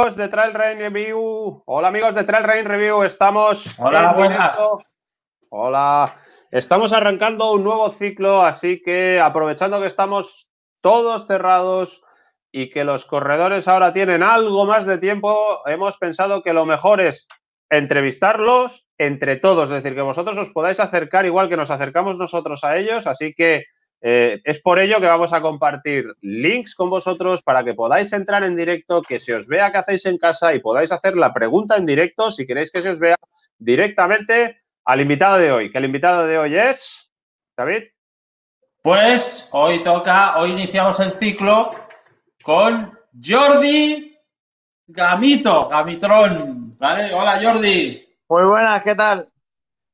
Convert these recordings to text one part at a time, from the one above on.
de Trail Rain Review. Hola amigos de Trail Rain Review, estamos. Hola, buenas. Hola. Estamos arrancando un nuevo ciclo, así que aprovechando que estamos todos cerrados y que los corredores ahora tienen algo más de tiempo, hemos pensado que lo mejor es entrevistarlos entre todos, es decir, que vosotros os podáis acercar igual que nos acercamos nosotros a ellos, así que eh, es por ello que vamos a compartir links con vosotros para que podáis entrar en directo, que se os vea qué hacéis en casa y podáis hacer la pregunta en directo si queréis que se os vea directamente al invitado de hoy. Que el invitado de hoy es, David. Pues hoy toca, hoy iniciamos el ciclo con Jordi Gamito, Gamitron. ¿Vale? Hola Jordi. Muy buenas, ¿qué tal?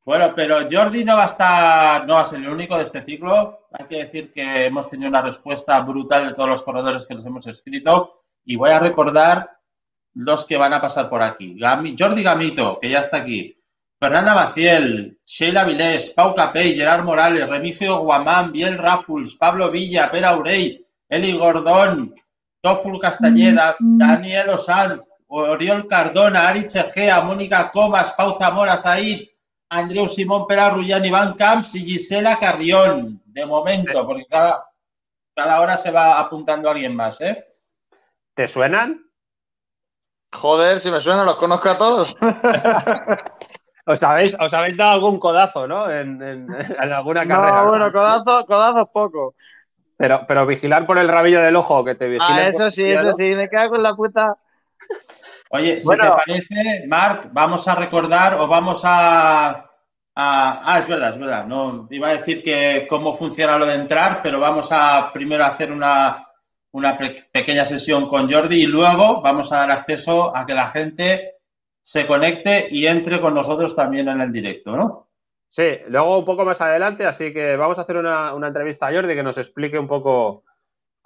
Bueno, pero Jordi no va a estar, no va a ser el único de este ciclo. Hay que decir que hemos tenido una respuesta brutal de todos los corredores que les hemos escrito y voy a recordar los que van a pasar por aquí. Jordi Gamito, que ya está aquí. Fernanda Maciel, Sheila Vilés, Pau Capey, Gerard Morales, Remigio Guamán, Biel Rafuls, Pablo Villa, Pera Urey, Eli Gordón, Toful Castañeda, Daniel Osanz, Oriol Cardona, Ari Chegea, Mónica Comas, Pau Zamora, Zaid, Andreu Simón Pera Rullán, Iván Camps y Gisela Carrión, de momento, porque cada, cada hora se va apuntando alguien más, ¿eh? ¿Te suenan? Joder, si me suenan, los conozco a todos. os, habéis, os habéis dado algún codazo, ¿no? En, en, en alguna carrera. No, bueno, codazos codazo poco. Pero, pero vigilar por el rabillo del ojo, que te vigile. Ah, eso sí, eso sí, me cago en la puta. Oye, si te parece, Marc, vamos a recordar o vamos a, a, Ah, es verdad, es verdad. No, iba a decir que cómo funciona lo de entrar, pero vamos a primero hacer una, una pe pequeña sesión con Jordi y luego vamos a dar acceso a que la gente se conecte y entre con nosotros también en el directo, ¿no? Sí, luego un poco más adelante, así que vamos a hacer una, una entrevista a Jordi que nos explique un poco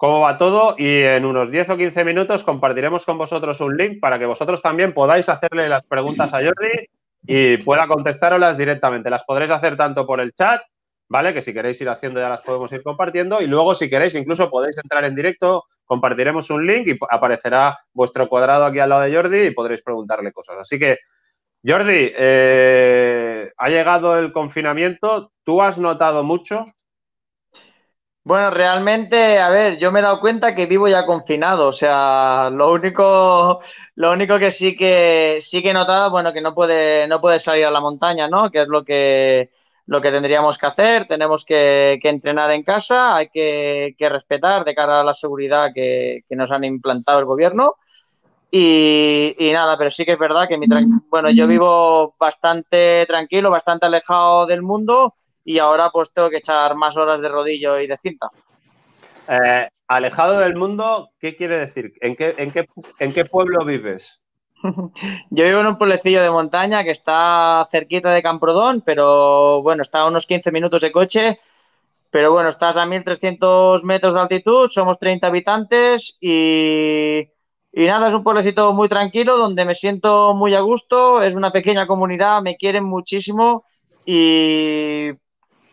cómo va todo y en unos 10 o 15 minutos compartiremos con vosotros un link para que vosotros también podáis hacerle las preguntas a Jordi y pueda contestároslas directamente. Las podréis hacer tanto por el chat, ¿vale? Que si queréis ir haciendo ya las podemos ir compartiendo y luego si queréis incluso podéis entrar en directo, compartiremos un link y aparecerá vuestro cuadrado aquí al lado de Jordi y podréis preguntarle cosas. Así que, Jordi, eh, ha llegado el confinamiento, ¿tú has notado mucho? Bueno, realmente, a ver, yo me he dado cuenta que vivo ya confinado, o sea, lo único, lo único que sí que sí que he notado, bueno, que no puede, no puede salir a la montaña, ¿no? Que es lo que, lo que tendríamos que hacer, tenemos que, que entrenar en casa, hay que, que, respetar de cara a la seguridad que, que nos han implantado el gobierno. Y, y, nada, pero sí que es verdad que mi bueno, yo vivo bastante tranquilo, bastante alejado del mundo y ahora pues tengo que echar más horas de rodillo y de cinta. Eh, alejado del mundo, ¿qué quiere decir? ¿En qué, en qué, en qué pueblo vives? Yo vivo en un pueblecillo de montaña que está cerquita de Camprodón, pero bueno, está a unos 15 minutos de coche. Pero bueno, estás a 1300 metros de altitud, somos 30 habitantes y, y nada, es un pueblecito muy tranquilo donde me siento muy a gusto. Es una pequeña comunidad, me quieren muchísimo y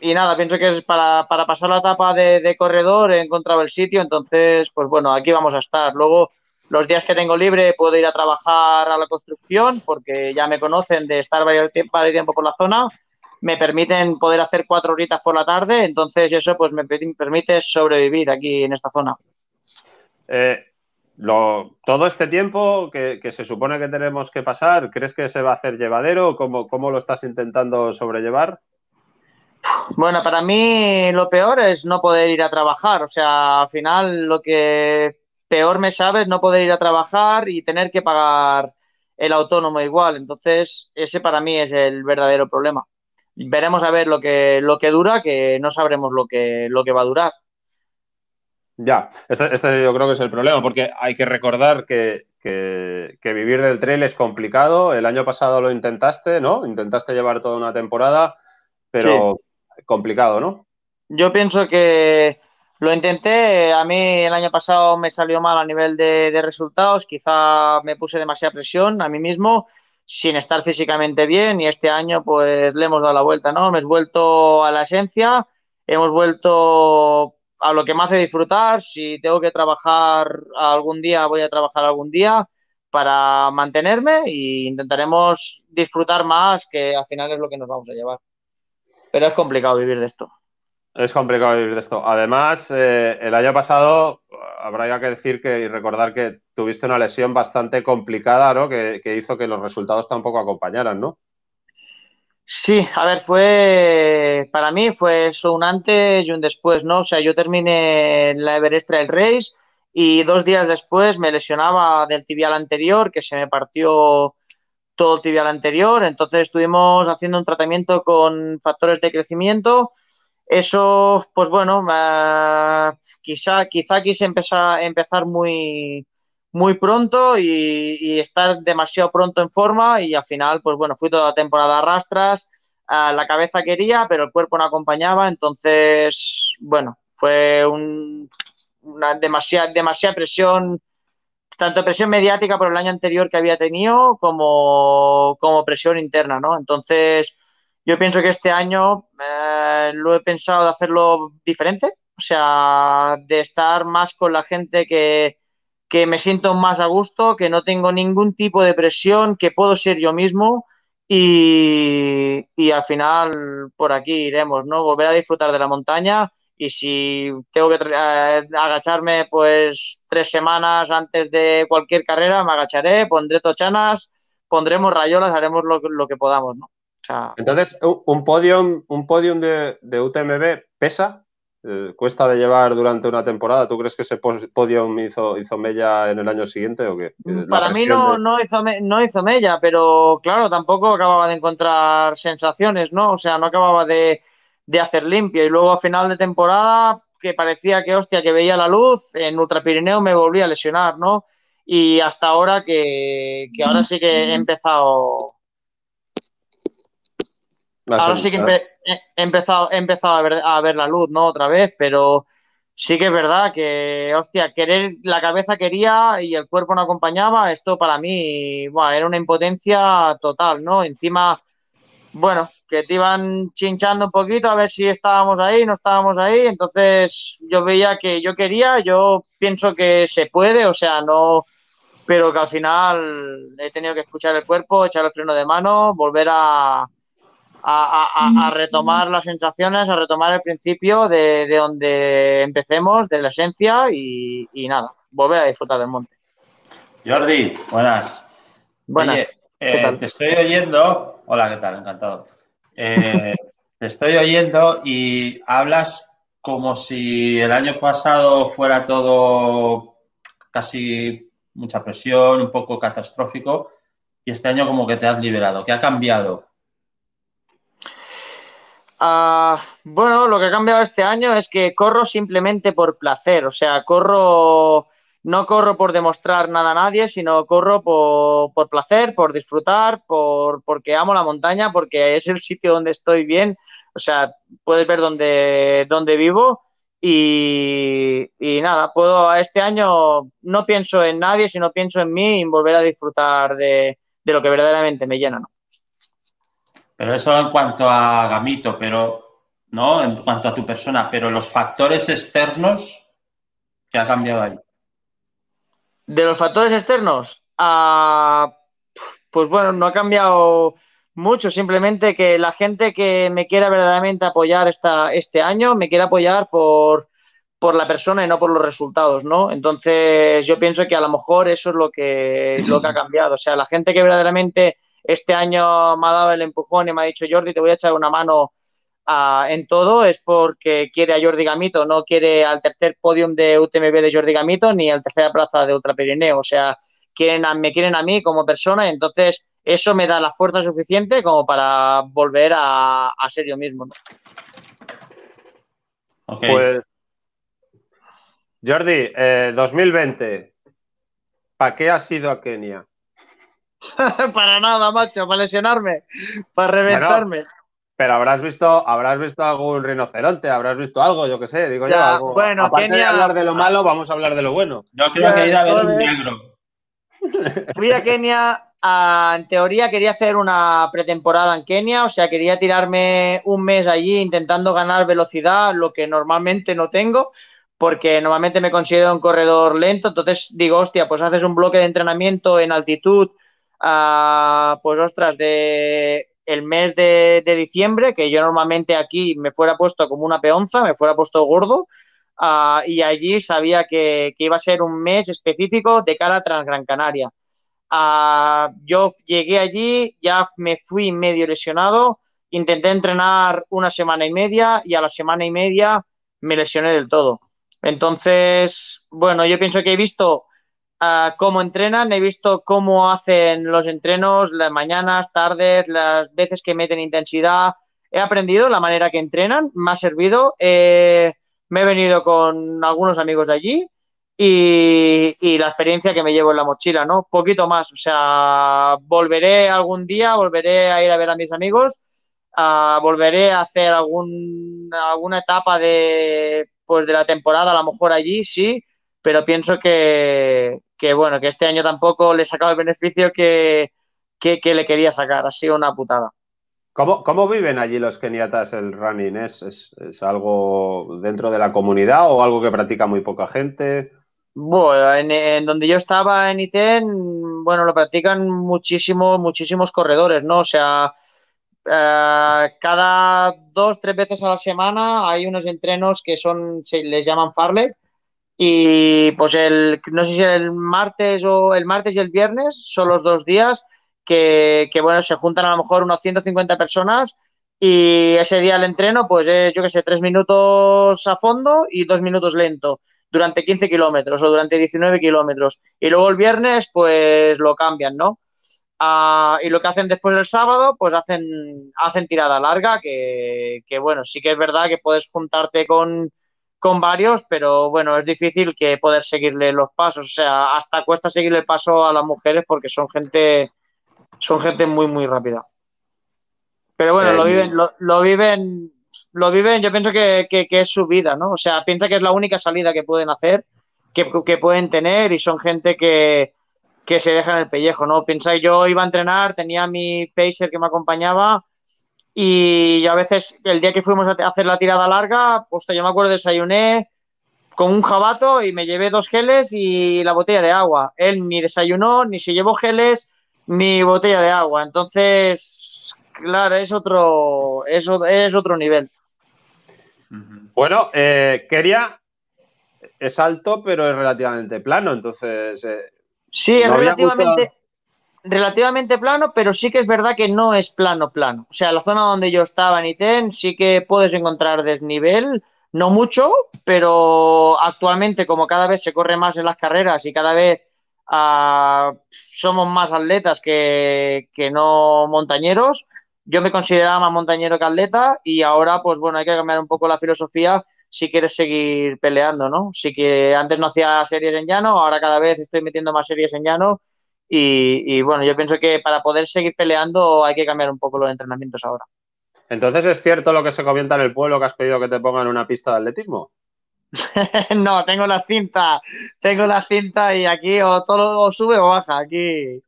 y nada, pienso que es para, para pasar la etapa de, corredor, he encontrado el sitio, entonces, pues bueno, aquí vamos a estar. Luego, los días que tengo libre, puedo ir a trabajar a la construcción, porque ya me conocen de estar varios tiempo, tiempo por la zona. Me permiten poder hacer cuatro horitas por la tarde, entonces eso pues me permite sobrevivir aquí en esta zona. Eh, lo, todo este tiempo que, que, se supone que tenemos que pasar, ¿crees que se va a hacer llevadero? ¿Cómo, cómo lo estás intentando sobrellevar? Bueno, para mí lo peor es no poder ir a trabajar. O sea, al final lo que peor me sabe es no poder ir a trabajar y tener que pagar el autónomo igual. Entonces, ese para mí es el verdadero problema. Veremos a ver lo que, lo que dura, que no sabremos lo que, lo que va a durar. Ya, este, este, yo creo que es el problema, porque hay que recordar que, que, que, vivir del trail es complicado. El año pasado lo intentaste, ¿no? Intentaste llevar toda una temporada, pero sí. Complicado, ¿no? Yo pienso que lo intenté. A mí el año pasado me salió mal a nivel de, resultados. Quizá me puse demasiada presión a mí mismo sin estar físicamente bien y este año pues le hemos dado la vuelta, ¿no? Me he vuelto a la esencia, hemos vuelto a lo que me hace disfrutar. Si tengo que trabajar algún día, voy a trabajar algún día, para mantenerme e intentaremos disfrutar más, que al final es lo que nos vamos a llevar. Pero es complicado vivir de esto. Es complicado vivir de esto. Además, eh, el año pasado habrá que decir que y recordar que tuviste una lesión bastante complicada, ¿no? Que, que, hizo que los resultados tampoco acompañaran, ¿no? Sí, a ver, fue para mí fue eso un antes y un después, ¿no? O sea, yo terminé la Everest Trail Race y dos días después me lesionaba del tibial anterior, que se me partió todo el tibial anterior, entonces estuvimos haciendo un tratamiento con factores de crecimiento. Eso, pues bueno, quizá, quizá quise empezar, empezar muy, muy pronto y, estar demasiado pronto en forma y al final, pues bueno, fui toda la temporada a rastras, la cabeza quería, pero el cuerpo no acompañaba, entonces, bueno, fue una demasiada, demasiada presión, tanto presión mediática por el año anterior que había tenido como, como presión interna, ¿no? Entonces, yo pienso que este año eh, lo he pensado de hacerlo diferente, o sea, de estar más con la gente que, me siento más a gusto, que no tengo ningún tipo de presión, que puedo ser yo mismo y, al final por aquí iremos, ¿no? Volver a disfrutar de la montaña y si tengo que eh, agacharme pues tres semanas antes de cualquier carrera, me agacharé, pondré tochanas, pondremos rayolas, haremos lo, lo que podamos, ¿no? Entonces, un podium, un podium de, UTMB pesa, eh, cuesta de llevar durante una temporada. ¿Tú crees que ese podium hizo, hizo mella en el año siguiente o qué? Para mí no, no, hizo, no hizo mella, pero claro, tampoco acababa de encontrar sensaciones, ¿no? O sea, no acababa de, hacer limpio. Y luego a final de temporada, que parecía que, hostia, que veía la luz, en Ultra Pirineo me volví a lesionar, ¿no? Y hasta ahora que, que ahora sí que he empezado Ahora sí que he empezado, empezado a, ver, a ver la luz, ¿no? Otra vez, pero sí que es verdad que, hostia, querer, la cabeza quería y el cuerpo no acompañaba, esto para mí, bueno, era una impotencia total, ¿no? Encima, bueno, que te iban chinchando un poquito a ver si estábamos ahí, no estábamos ahí, entonces yo veía que yo quería, yo pienso que se puede, o sea, no, pero que al final he tenido que escuchar el cuerpo, echar el freno de mano, volver a a, retomar las sensaciones, a retomar el principio de, donde empecemos, de la esencia y, nada, volver a disfrutar del monte. Jordi, buenas. Buenas. Eh, te estoy oyendo. Hola, ¿qué tal? Encantado. Eh, te estoy oyendo y hablas como si el año pasado fuera todo casi mucha presión, un poco catastrófico, y este año como que te has liberado. ¿Qué ha cambiado? Ah, bueno, lo que ha cambiado este año es que corro simplemente por placer, o sea, corro, no corro por demostrar nada a nadie, sino corro por, placer, por disfrutar, por, porque amo la montaña, porque es el sitio donde estoy bien, o sea, puedes ver dónde, dónde vivo y, nada, puedo, este año no pienso en nadie, sino pienso en mí y volver a disfrutar de, de lo que verdaderamente me llena. Pero eso en cuanto a Gamito, pero no en cuanto a tu persona, pero los factores externos, ¿qué ha cambiado ahí? De los factores externos, ah, pues bueno, no ha cambiado mucho, simplemente que la gente que me quiera verdaderamente apoyar esta, este año, me quiere apoyar por, por la persona y no por los resultados, ¿no? Entonces yo pienso que a lo mejor eso es lo que, lo que ha cambiado. O sea, la gente que verdaderamente este año me ha dado el empujón y me ha dicho, Jordi, te voy a echar una mano en todo, es porque quiere a Jordi Gamito, no quiere al tercer podium de UTMB de Jordi Gamito ni al tercera plaza de Ultra Pirineo. O sea, quieren me quieren a mí como persona y entonces eso me da la fuerza suficiente como para volver a, ser yo mismo. Pues, Jordi, 2020, eh, ¿para qué has ido a Kenia? para nada, macho, para lesionarme, para reventarme. Pero habrás visto, habrás visto algún rinoceronte, habrás visto algo, yo qué sé, digo yo. Algo. Bueno, Aparte de hablar de lo malo, vamos a hablar de lo bueno. Yo creo que ir a ver un negro. Fui a Kenia, en teoría quería hacer una pretemporada en Kenia, o sea, quería tirarme un mes allí intentando ganar velocidad, lo que normalmente no tengo, porque normalmente me considero un corredor lento, entonces digo, hostia, pues haces un bloque de entrenamiento en altitud, uh, pues ostras, de el mes de, diciembre, que yo normalmente aquí me fuera puesto como una peonza, me fuera puesto gordo, uh, y allí sabía que, iba a ser un mes específico de cara a Transgran Canaria. Uh, yo llegué allí, ya me fui medio lesionado, intenté entrenar una semana y media y a la semana y media me lesioné del todo. Entonces, bueno, yo pienso que he visto uh, cómo entrenan, he visto cómo hacen los entrenos, las mañanas, tardes, las veces que meten intensidad. He aprendido la manera que entrenan, me ha servido. Eh, me he venido con algunos amigos de allí y, la experiencia que me llevo en la mochila, ¿no? Poquito más, o sea, volveré algún día, volveré a ir a ver a mis amigos, uh, volveré a hacer alguna etapa de, pues, de la temporada, a lo mejor allí, sí, pero pienso que, que bueno, que este año tampoco le he sacado el beneficio que, que, que le quería sacar, ha sido una putada. ¿Cómo, ¿Cómo, viven allí los keniatas el running? ¿Es, ¿Es, ¿Es, algo dentro de la comunidad o algo que practica muy poca gente? Bueno, en, en, donde yo estaba en ITEN, bueno, lo practican muchísimos, muchísimos corredores, ¿no? O sea, eh, cada dos, tres veces a la semana hay unos entrenos que son, se les llaman farlek, y pues el, no sé si el martes o el martes y el viernes son los dos días que, que, bueno, se juntan a lo mejor unos 150 personas y ese día el entreno, pues es, yo que sé, tres minutos a fondo y dos minutos lento durante 15 kilómetros o durante 19 kilómetros. Y luego el viernes, pues lo cambian, ¿no? Uh, y lo que hacen después del sábado, pues hacen, hacen tirada larga, que, que bueno, sí que es verdad que puedes juntarte con, con varios, pero bueno, es difícil que poder seguirle los pasos. O sea, hasta cuesta seguirle el paso a las mujeres porque son gente son gente muy, muy rápida. Pero bueno, eh, lo viven, lo, lo, viven, lo viven, yo pienso que, que, que, es su vida, ¿no? O sea, piensa que es la única salida que pueden hacer, que, que pueden tener y son gente que, que se dejan el pellejo, ¿no? Piensa yo iba a entrenar, tenía mi pacer que me acompañaba y a veces, el día que fuimos a hacer la tirada larga, pues yo me acuerdo, desayuné con un jabato y me llevé dos geles y la botella de agua. Él ni desayunó, ni se llevó geles, mi botella de agua. Entonces, claro, es otro, es, es otro nivel. Bueno, eh, quería es alto, pero es relativamente plano, entonces. Eh, sí, es relativamente, relativamente plano, pero sí que es verdad que no es plano, plano. O sea, la zona donde yo estaba en ITEN sí que puedes encontrar desnivel, no mucho, pero actualmente, como cada vez se corre más en las carreras y cada vez uh, somos más atletas que, que, no montañeros. Yo me consideraba más montañero que atleta y ahora, pues bueno, hay que cambiar un poco la filosofía si quieres seguir peleando, ¿no? Sí que antes no hacía series en llano, ahora cada vez estoy metiendo más series en llano y, y bueno, yo pienso que para poder seguir peleando hay que cambiar un poco los entrenamientos ahora. Entonces, ¿es cierto lo que se comenta en el pueblo que has pedido que te pongan una pista de atletismo? no, tengo la cinta, tengo la cinta y aquí o todo o sube o baja, aquí.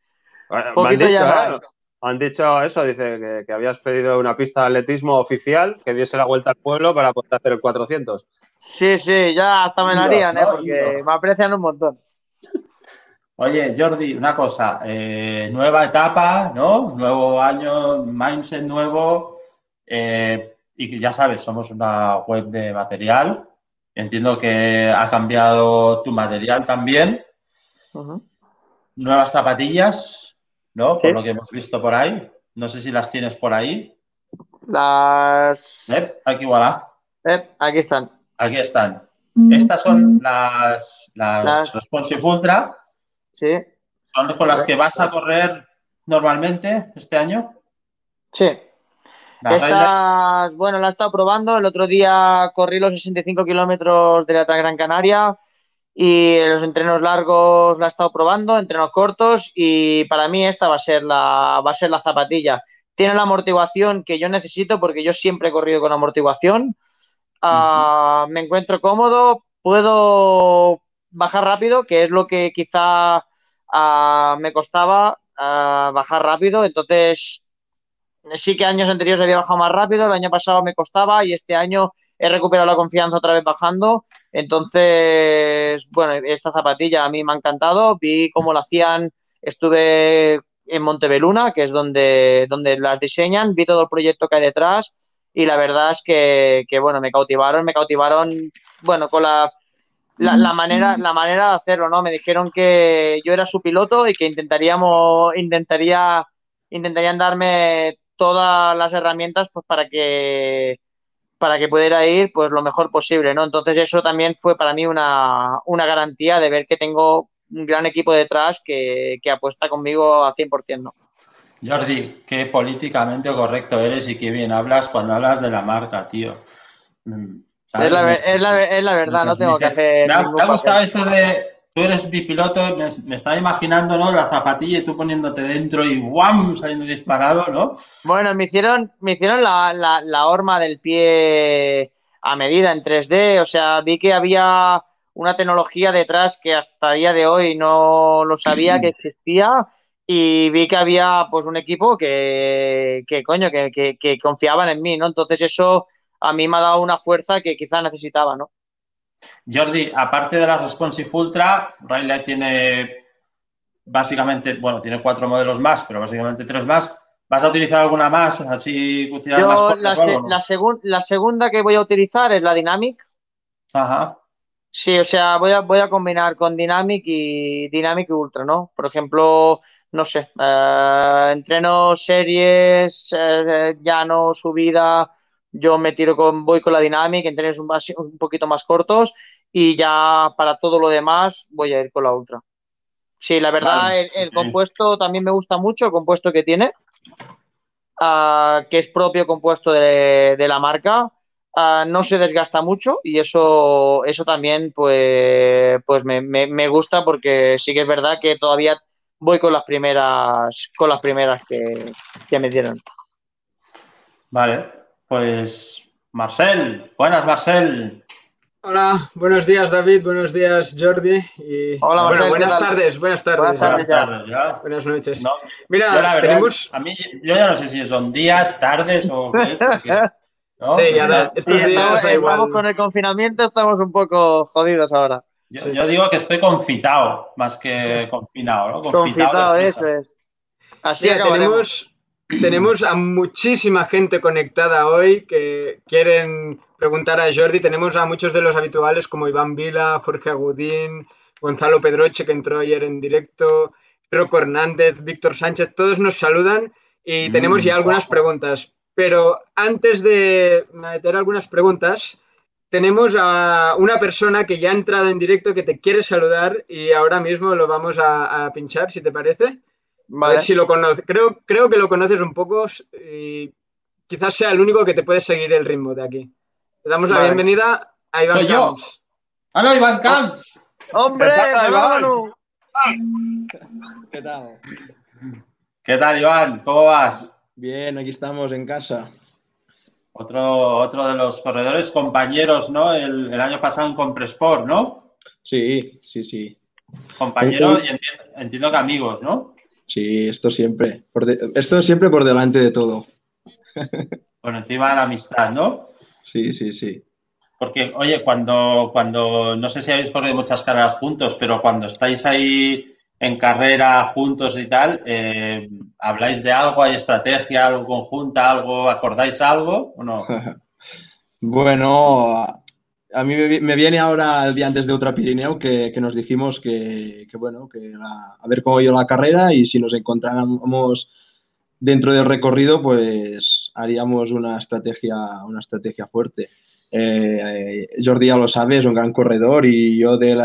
Bueno, han, dicho, ya ¿eh? han, dicho, eso, dice que, que, habías pedido una pista de atletismo oficial que diese la vuelta al pueblo para poder hacer el 400. Sí, sí, ya hasta me la harían, ¿eh? porque me aprecian un montón. Oye, Jordi, una cosa, eh, nueva etapa, ¿no? Nuevo año, mindset nuevo. Eh, y ya sabes, somos una web de material, Entiendo que ha cambiado tu material también. Uh -huh. Nuevas zapatillas, ¿no? Sí. Por lo que hemos visto por ahí. No sé si las tienes por ahí. Las. ¿Eh? Aquí, voilà. ¿Eh? Aquí están. Aquí están. Estas son las, las, las... Responsive Ultra. Sí. Son con las que vas a correr normalmente este año. Sí. Estas, bueno, la he estado probando. El otro día corrí los 65 kilómetros de la Gran Canaria y los entrenos largos la he estado probando, entrenos cortos y para mí esta va a ser la, va a ser la zapatilla. Tiene la amortiguación que yo necesito porque yo siempre he corrido con amortiguación. Uh -huh. uh, me encuentro cómodo, puedo bajar rápido, que es lo que quizá uh, me costaba ah, bajar rápido. Entonces sí que años anteriores había bajado más rápido, el año pasado me costaba y este año he recuperado la confianza otra vez bajando. Entonces, bueno, esta zapatilla a mí me ha encantado. Vi cómo la hacían, estuve en Montebeluna, que es donde, donde las diseñan, vi todo el proyecto que hay detrás y la verdad es que, que bueno, me cautivaron, me cautivaron, bueno, con la, la, manera, la manera de hacerlo, ¿no? Me dijeron que yo era su piloto y que intentaríamos, intentaría, intentarían darme todas las herramientas pues para que para que pudiera ir pues lo mejor posible, ¿no? Entonces eso también fue para mí una, una garantía de ver que tengo un gran equipo detrás que, que apuesta conmigo al 100%, ¿no? Jordi, qué políticamente correcto eres y qué bien hablas cuando hablas de la marca, tío. Es la, es, la, es la, verdad, no tengo que hacer. Me ha, gustado eso de tú eres bipiloto, me, me estaba imaginando, ¿no? La zapatilla y tú poniéndote dentro y ¡guam! saliendo disparado, ¿no? Bueno, me hicieron, me hicieron la, la, horma del pie a medida en 3D, o sea, vi que había una tecnología detrás que hasta día de hoy no lo sabía que existía y vi que había pues un equipo que, que coño, que, que, que confiaban en mí, ¿no? Entonces eso a mí me ha dado una fuerza que quizá necesitaba, ¿no? Jordi, aparte de la Responsive Ultra, Riley tiene básicamente, bueno, tiene cuatro modelos más, pero básicamente tres más. ¿Vas a utilizar alguna más? Así, Yo, más la, la, segunda que voy a utilizar es la Dynamic. Ajá. Sí, o sea, voy a, voy a combinar con Dynamic y Dynamic Ultra, ¿no? Por ejemplo, no sé, eh, entreno series, eh, llano, subida, yo me tiro con, voy con la Dynamic, en trenes un, un poquito más cortos y ya para todo lo demás voy a ir con la Ultra. Sí, la verdad, el, compuesto también me gusta mucho, el compuesto que tiene, uh, que es propio compuesto de, de la marca. Uh, no se desgasta mucho y eso, eso también pues, pues me, me, me, gusta porque sí que es verdad que todavía voy con las primeras, con las primeras que, que me dieron. Vale, pues Marcel, buenas Marcel. Hola, buenos días David, buenos días Jordi y Hola, bueno, buenas tardes, buenas tardes. Buenas, tardes, buenas, ya. buenas noches. No, Mira, verdad, tenemos... a mí yo ya no sé si son días, tardes o qué es, porque... ¿no? Sí, ya da, estos días estamos, da igual. con el confinamiento estamos un poco jodidos ahora. Yo, sí. yo digo que estoy confitado más que confinado, ¿no? Confitado, confitado eso es. Así Mira, tenemos tenemos a muchísima gente conectada hoy que quieren preguntar a Jordi. Tenemos a muchos de los habituales como Iván Vila, Jorge Agudín, Gonzalo Pedroche, que entró ayer en directo, Rocco Hernández, Víctor Sánchez, todos nos saludan y tenemos ya algunas preguntas. Pero antes de meter algunas preguntas, tenemos a una persona que ya ha entrado en directo que te quiere saludar y ahora mismo lo vamos a, a pinchar, si te parece. Vale. A ver si lo conoces. Creo, creo que lo conoces un poco y quizás sea el único que te puede seguir el ritmo de aquí. Le damos vale. la bienvenida a Iván Soy Camps. ¡Hola, Iván Camps! ¡Hombre! ¿Qué pasa, Iván? ¿Qué tal? ¿Qué tal, Iván? ¿Cómo vas? Bien, aquí estamos en casa. Otro, otro de los corredores compañeros, ¿no? El, el año pasado en Compresport, ¿no? Sí, sí, sí. Compañero y entiendo, entiendo que amigos, ¿no? Sí, esto siempre. Por de, esto siempre por delante de todo. Por encima de la amistad, ¿no? Sí, sí, sí. Porque, oye, cuando, cuando, no sé si habéis corrido muchas carreras juntos, pero cuando estáis ahí en carrera juntos y tal, eh, ¿habláis de algo? ¿Hay estrategia, algo conjunta, algo, acordáis algo o no? bueno, a mí me viene ahora el día antes de Ultra Pirineo que, que nos dijimos que, que bueno, que a ver cómo iba la carrera y si nos encontráramos dentro del recorrido, pues haríamos una estrategia, una estrategia fuerte. Eh, Jordi ya lo sabe, es un gran corredor y yo de él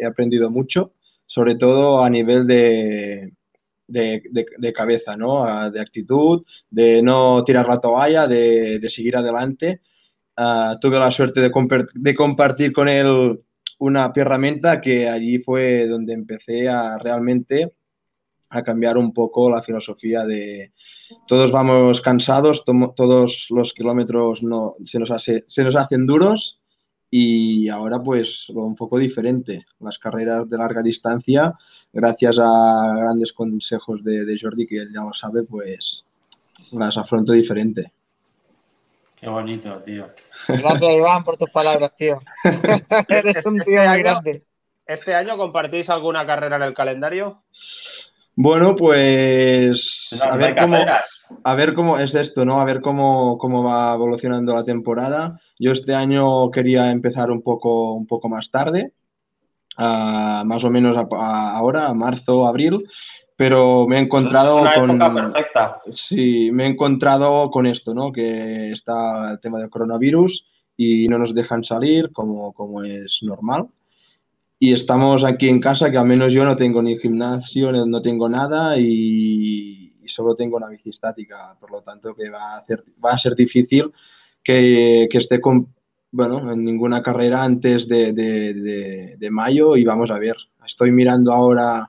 he, aprendido mucho, sobre todo a nivel de, de, de, de, cabeza, ¿no? de actitud, de no tirar la toalla, de, de seguir adelante Uh, tuve la suerte de, comp de, compartir con él una herramienta que allí fue donde empecé a realmente a cambiar un poco la filosofía de todos vamos cansados, todos los kilómetros no, se, nos hace, se nos hacen duros y ahora pues un poco diferente. Las carreras de larga distancia, gracias a grandes consejos de, de Jordi, que él ya lo sabe, pues las afronto diferente. Qué bonito, tío. Gracias, Iván, por tus palabras, tío. Eres un Este tío muy año- grande. ¿Este año compartís alguna carrera en el calendario? Bueno, pues a ver cómo, carreras. a ver cómo es esto, ¿no? A ver cómo, cómo va evolucionando la temporada. Yo este año quería empezar un poco, un poco más tarde, a- más o menos a- a- ahora, a marzo, abril, pero me he encontrado es una con... época perfecta. Sí, me he encontrado con esto, ¿no? Que está el tema del coronavirus y no nos dejan salir como, como es normal. Y estamos aquí en casa, que al menos yo no tengo ni gimnasio, no no tengo nada y, y solo tengo una bici estática. Por lo tanto, que va a, hacer, va a ser difícil que, que esté con, bueno, en ninguna carrera antes de, de- de- de mayo y vamos a ver. Estoy mirando ahora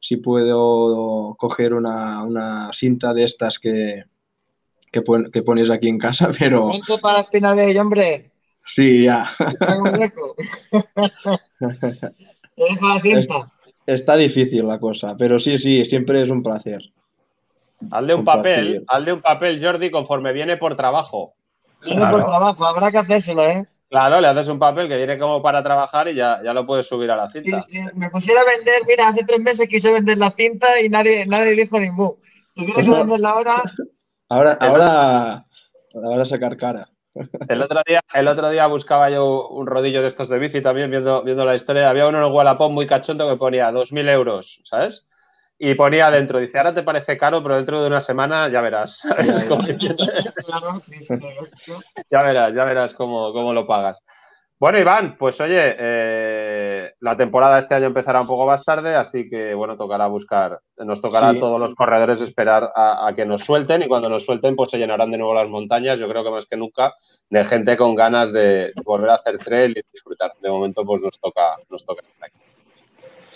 si puedo coger una, una cinta de estas que, que, pon- que pones aquí en casa, pero Vente para Espinaley, hombre. sí, ya. Tengo un hueco. Te dejo la cinta. Está difícil la cosa, pero sí, sí, siempre es un placer. Hazle un Compartir. papel, hazle un papel, Jordi, conforme viene por trabajo. Viene por trabajo, habrá que hacérselo, ¿eh? Claro, le haces un papel que viene como para trabajar y ya, ya lo puedes subir a la Sí, cinta. sí, me pusiera a vender, mira, hace tres meses quise vender la cinta y nadie, nadie dijo ni mu. Tuviera que venderla ahora, Ahora, ahora, ahora sacar cara. El otro día, el otro día buscaba yo un rodillo de estos de bici también viendo, viendo la historia. Había uno en el Wallapop muy cachondo que ponía 2.000 euros, ¿sabes? Y ponía dentro, dice, ahora te parece caro, pero dentro de una semana ya verás. Ya verás, ya verás cómo, cómo lo pagas. Bueno, Iván, pues oye, eh, la temporada este año empezará un poco más tarde, así que bueno, tocará buscar, nos tocará Sí. a todos los corredores esperar a, a que nos suelten y cuando nos suelten pues se llenarán de nuevo las montañas, yo creo que más que nunca, de gente con ganas de volver a hacer trail y disfrutar. De momento pues nos toca, nos toca estar aquí.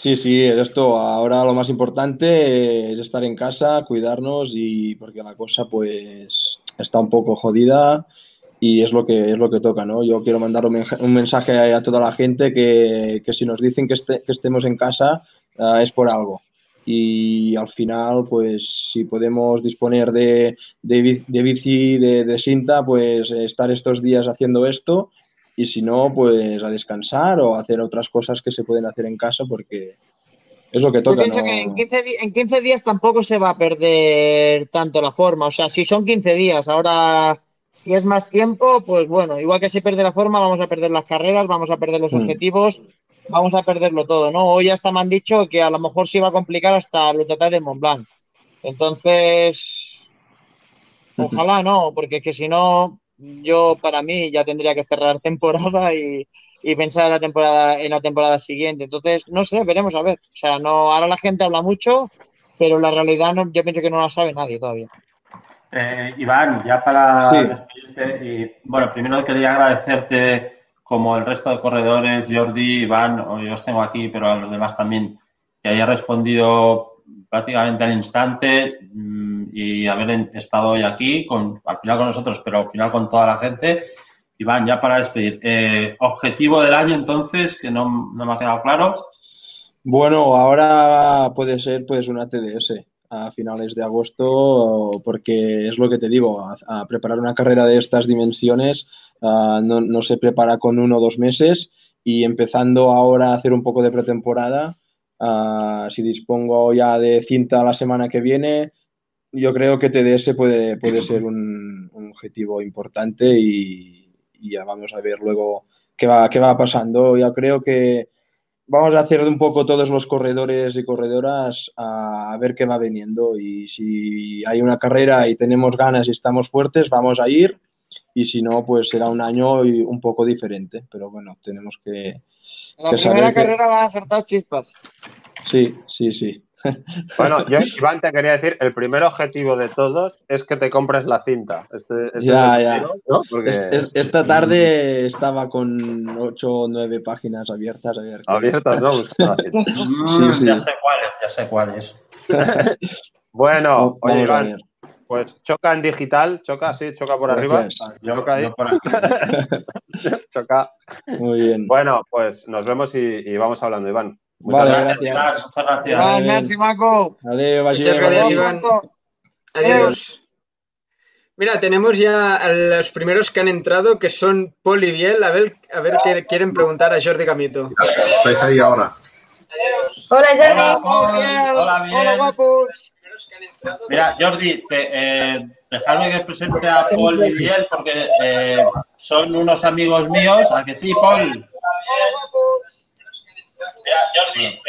Sí, sí, esto ahora lo más importante es estar en casa, cuidarnos y porque la cosa pues está un poco jodida y es lo que es lo que toca, ¿no? Yo quiero mandar un, mensaje a, toda la gente que, que si nos dicen que, este- que estemos en casa ah, es por algo. Y al final, pues si podemos disponer de, de, de bici, de, de cinta, pues estar estos días haciendo esto y si no, pues a descansar o hacer otras cosas que se pueden hacer en casa porque es lo que Yo toca. pienso ¿no? que en 15, di- en 15 días tampoco se va a perder tanto la forma. O sea, si son 15 días, ahora si es más tiempo, pues bueno, igual que se pierde la forma, vamos a perder las carreras, vamos a perder los Mm. objetivos, vamos a perderlo todo, ¿no? Hoy hasta me han dicho que a lo mejor se iba a complicar hasta el total de Mont Blanc. Entonces, ojalá no, porque es que si no, yo para mí ya tendría que cerrar temporada y, y pensar en la temporada, en la temporada siguiente. Entonces, no sé, veremos a ver. O sea, no, ahora la gente habla mucho, pero la realidad no, yo pienso que no la sabe nadie todavía. Eh, Iván, ya para Sí. despedirte, y, bueno, primero quería agradecerte, como el resto de corredores, Jordi, Iván, o yo os tengo aquí, pero a los demás también, que haya respondido prácticamente al instante mm, y haber estado hoy aquí, con, al final con nosotros, pero al final con toda la gente. Iván, ya para despedir, eh, objetivo del año entonces, que no, no me ha quedado claro. Bueno, ahora puede ser pues una TDS a finales de agosto, porque es lo que te digo, a preparar una carrera de estas dimensiones ah, no, no se prepara con uno o dos meses y empezando ahora a hacer un poco de pretemporada, ah, si dispongo ya de cinta la semana que viene, yo creo que TDS puede, puede ser un, objetivo importante y, ya vamos a ver luego qué va, qué va pasando. Yo creo que vamos a hacer un poco todos los corredores y corredoras a, ver qué va viniendo y si hay una carrera y tenemos ganas y estamos fuertes, vamos a ir y si no, pues será un año y un poco diferente, pero bueno, tenemos que... La Que primera saber que- carrera van a acertar chispas. Sí, sí, sí. Bueno, yo, Iván, te quería decir, el primer objetivo de todos es que te compres la cinta. Este, este Ya, es ya. objetivo, ¿no? Porque Es- es- esta tarde estaba con ocho o nueve páginas abiertas. A ver qué- abiertas, ¿no? Mm, sí. Ya sé cuál es, ya sé cuál es. Bueno, oye, Iván. Pues choca en digital, choca, sí, choca por arriba. Yo, Toca ahí. por choca. Muy bien. Bueno, pues nos vemos y, y vamos hablando, Iván. Muchas Vale, gracias. Iván. Muchas gracias. Maco. Adiós, Muchas gracias, Iván. Adiós. Mira, tenemos ya a los primeros que han entrado, que son Paul y Biel. A ver, a ver qué quieren preguntar a Jordi Gamito. Estáis ahí ahora. Hola, Jordi. Hola, Paul. Hola, bien. Hola, guapos. Mira, Jordi, te, eh, dejadme que presente a Paul y Biel porque eh, son unos amigos míos. ¿A que sí, Paul? Mira, Jordi, eh,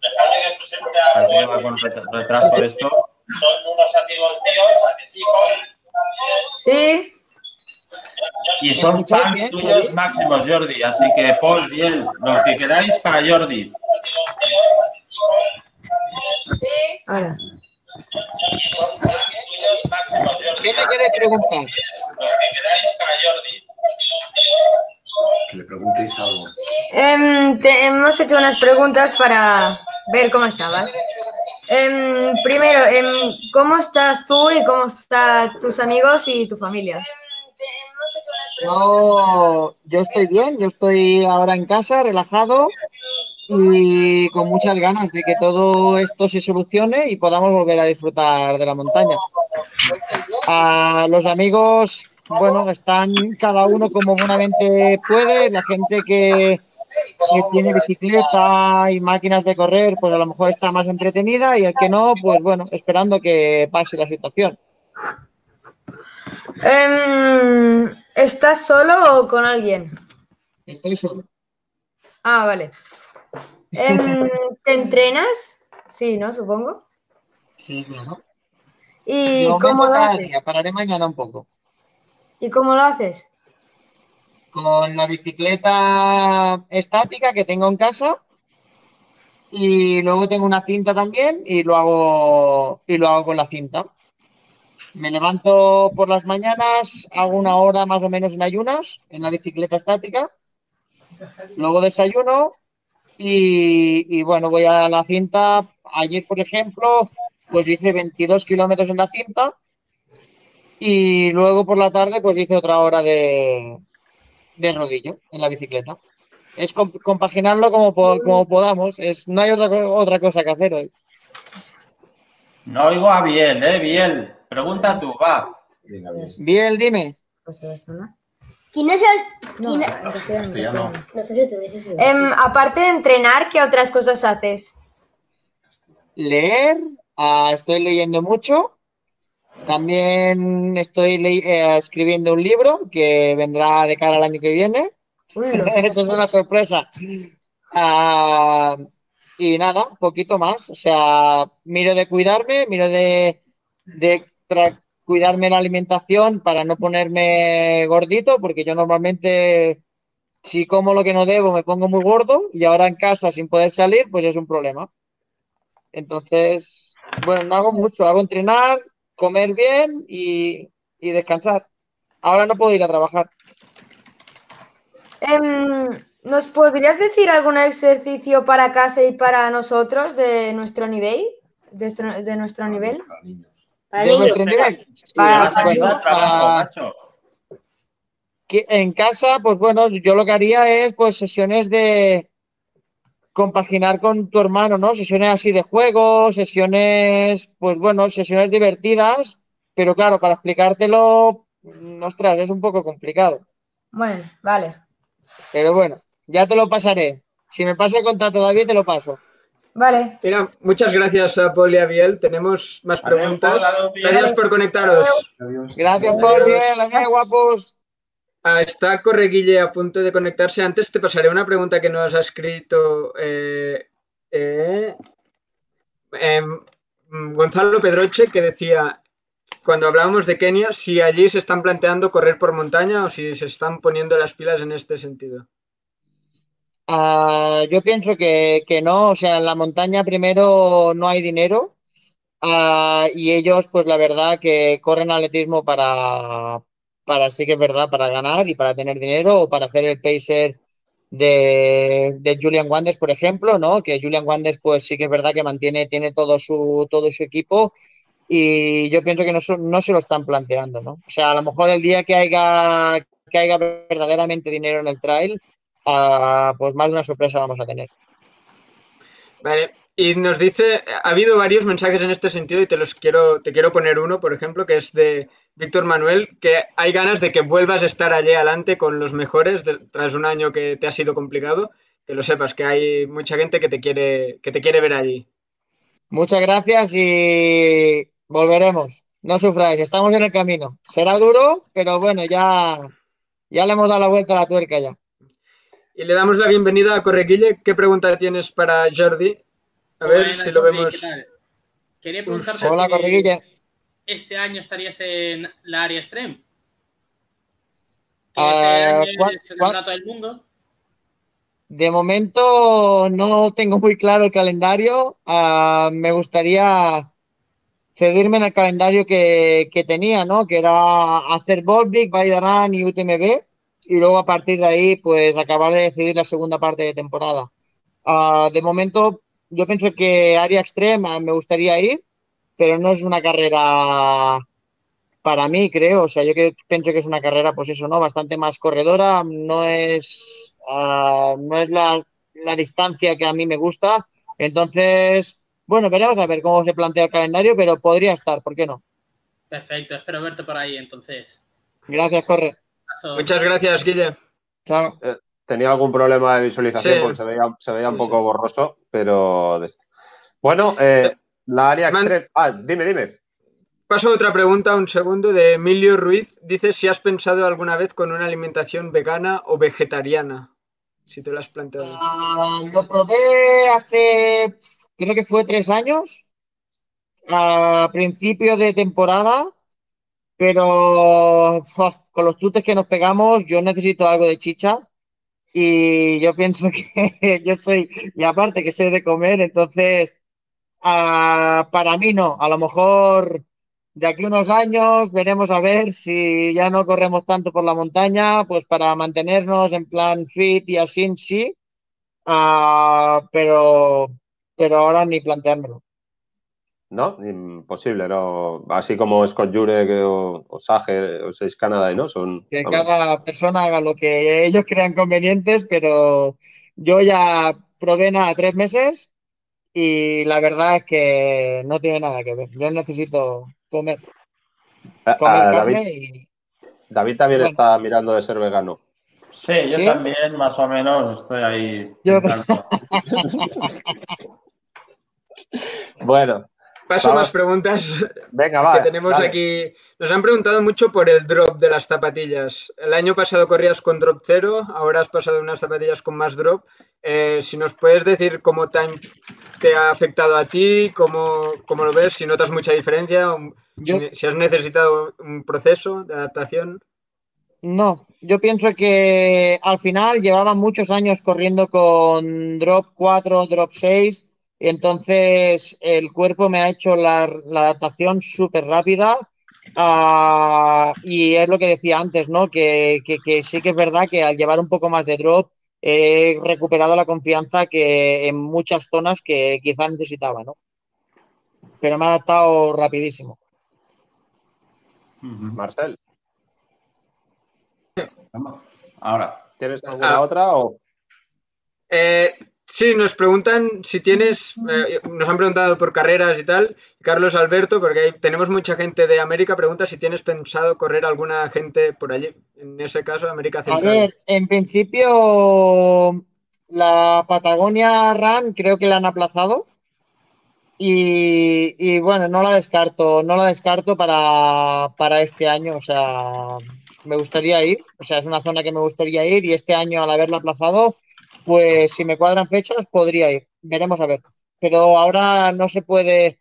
dejadme que presente a Paul. va con retraso esto. Son unos amigos míos. ¿A que sí, Paul? Sí. Y son fans tuyos máximos, Jordi. Así que, Paul, Biel, lo que queráis para Jordi. Sí. Ahora. ¿Qué me quieres preguntar? Que le preguntéis algo. Em, te hemos hecho unas preguntas para ver cómo estabas. Em, primero, em, ¿cómo estás tú y cómo están tus amigos y tu familia? Yo, yo estoy bien, yo estoy ahora en casa, relajado y con muchas ganas de que todo esto se solucione y podamos volver a disfrutar de la montaña. A los amigos, bueno, están cada uno como buenamente puede, la gente que, que tiene bicicleta y máquinas de correr, pues a lo mejor está más entretenida y el que no, pues bueno, esperando que pase la situación. Em, ¿Estás solo o con alguien? Estoy solo. Ah, vale. Em, ¿Te entrenas? Sí, ¿no? Supongo. Sí, claro. ¿Y No cómo lo haces? día, pararé mañana un poco. ¿Y cómo lo haces? Con la bicicleta estática que tengo en casa y luego tengo una cinta también y lo hago y lo hago con la cinta. Me levanto por las mañanas, hago una hora más o menos en ayunas en la bicicleta estática. Luego desayuno y, y bueno, voy a la cinta. Ayer, por ejemplo, pues hice 22 kilómetros en la cinta y luego por la tarde pues hice otra hora de, de rodillo en la bicicleta. Es comp- compaginarlo como, po- como podamos. Es, no hay otra, otra cosa que hacer hoy. No oigo a Biel, ¿eh? Biel, pregunta tú, va. Venga, bien. Bien, dime. ¿Quién es el.? No, quién- en castellano, en Castellano. castellano. No, pero tú dices eso. Em, aparte de entrenar, ¿qué otras cosas haces? Leer, ah, estoy leyendo mucho. También estoy le- eh, escribiendo un libro que vendrá de cara al año que viene. Uy, Eso es una sorpresa. Ah, y nada, poquito más. O sea, miro de cuidarme, miro de, de tra- cuidarme la alimentación para no ponerme gordito, porque yo normalmente, si como lo que no debo, me pongo muy gordo y ahora en casa sin poder salir, pues es un problema. Entonces, bueno, no hago mucho, hago entrenar, comer bien y, y descansar. Ahora no puedo ir a trabajar. Em, ¿nos podrías decir algún ejercicio para casa y para nosotros de nuestro nivel? De, nuestro- de nuestro nivel. Para niños. Para ¿De niños. vuestro nivel? Sí, Para- Vas a bueno, quitar trabajo, macho. que en casa, pues bueno, yo lo que haría es pues sesiones de compaginar con tu hermano, ¿no? Sesiones así de juego, sesiones, pues bueno, sesiones divertidas, pero claro, para explicártelo, mm, ostras, es un poco complicado. Bueno, vale. Pero bueno, ya te lo pasaré. Si me pasa el contacto David, te lo paso. Vale. Mira, muchas gracias a Paul y a Biel. Tenemos más preguntas. Paul, adiós, Biel. Gracias por conectaros. Adiós. Gracias por bien, adiós, guapos. Ah, está Correguille a punto de conectarse. Antes te pasaré una pregunta que nos ha escrito eh, eh, em, Gonzalo Pedroche, que decía, cuando hablábamos de Kenia, si allí se están planteando correr por montaña o si se están poniendo las pilas en este sentido. Ah, yo pienso que, que no, o sea, en la montaña primero no hay dinero ah, y ellos, pues la verdad que corren atletismo para, para sí que es verdad, para ganar y para tener dinero o para hacer el pacer de, de Julian Wanders, por ejemplo, ¿no? Que Julian Wanders, pues sí que es verdad que mantiene, tiene todo su, todo su equipo y yo pienso que no, no se lo están planteando, ¿no? O sea, a lo mejor el día que haya, que haya verdaderamente dinero en el trail, pues más de una sorpresa vamos a tener. Vale. Y nos dice, ha habido varios mensajes en este sentido y te los quiero, te quiero poner uno, por ejemplo, que es de Víctor Manuel, que hay ganas de que vuelvas a estar allí adelante con los mejores de- tras un año que te ha sido complicado. Que lo sepas, que hay mucha gente que te quiere, que te quiere ver allí. Muchas gracias y volveremos. No sufráis, estamos en el camino. Será duro, pero bueno, ya, ya le hemos dado la vuelta a la tuerca ya. Y le damos la bienvenida a Correguille. ¿Qué pregunta tienes para Jordi? A ver si lo Jordi, vemos. ¿qué tal? Quería preguntarte Hola, si este año estarías en la área extreme. Que Ah, este año ¿cuál- es el campeonato del mundo. De momento no tengo muy claro el calendario. Ah, me gustaría cedirme en el calendario que, que tenía, ¿no? Que era hacer Volvic, Baidarán y UTMB. Y luego a partir de ahí, pues acabar de decidir la segunda parte de temporada. Ah, de momento, yo pienso que área extrema me gustaría ir, pero no es una carrera para mí, creo. O sea, yo que- pienso que es una carrera, pues eso, ¿no? Bastante más corredora. No es, ah, no es la, la distancia que a mí me gusta. Entonces, bueno, veremos a ver cómo se plantea el calendario, pero podría estar, ¿por qué no? Perfecto, espero verte por ahí entonces. Gracias, Corre. Abrazo. Muchas gracias, Guille. Chao. Tenía algún problema de visualización Sí. porque se veía, se veía un poco sí. borroso, pero... este. Bueno, eh, la área Man- extrema... Ah, dime, dime. Paso a otra pregunta, un segundo, de Emilio Ruiz. Dice si has pensado alguna vez con una alimentación vegana o vegetariana. Si te lo has planteado. Ah, lo probé hace, creo que fue tres años, a principio de temporada, pero con los tutes que nos pegamos, yo necesito algo de chicha y yo pienso que yo soy, y aparte que soy de comer, entonces ah, para mí no, a lo mejor de aquí unos años veremos a ver si ya no corremos tanto por la montaña, pues para mantenernos en plan fit y así sí. Ah, pero, pero ahora ni planteármelo. ¿No? Imposible, ¿no? Así como Scott Jurek o, o Sage o Seis Canada, ¿no? Son... Que vamos, cada persona haga lo que ellos crean convenientes, pero yo ya probé nada tres meses y la verdad es que no tiene nada que ver. Yo necesito comer, Ah, comer ah, carne David, y David también Bueno. está mirando de ser vegano. Sí, yo ¿Sí? también, más o menos, estoy ahí. Yo-. Bueno, Paso Vamos. más preguntas venga, va. que tenemos dale. aquí. Nos han preguntado mucho por el drop de las zapatillas. El año pasado corrías con drop cero, ahora has pasado unas zapatillas con más drop. Eh, si nos puedes decir cómo te ha, te ha afectado a ti, cómo, cómo lo ves, si notas mucha diferencia, yo, si, si has necesitado un proceso de adaptación. No, yo pienso que al final llevaba muchos años corriendo con drop 4, drop 6, y entonces el cuerpo me ha hecho la, la adaptación súper rápida. ah, y es lo que decía antes, ¿no? Que, que- que sí que es verdad que al llevar un poco más de drop he recuperado la confianza que en muchas zonas que quizás necesitaba, ¿no? Pero me ha adaptado rapidísimo. Marcel, Ahora. ¿tienes alguna Ah. otra? O... Eh, sí, nos preguntan si tienes, eh, nos han preguntado por carreras y tal. Carlos Alberto, porque tenemos mucha gente de América, pregunta si tienes pensado correr alguna gente por allí. En ese caso, América A Central. ver, en principio la Patagonia Run creo que la han aplazado y, y bueno, no la descarto, no la descarto para, para este año, o sea, me gustaría ir, o sea, es una zona que me gustaría ir y este año al haberla aplazado, pues si me cuadran fechas podría ir, veremos a ver, pero ahora no se puede,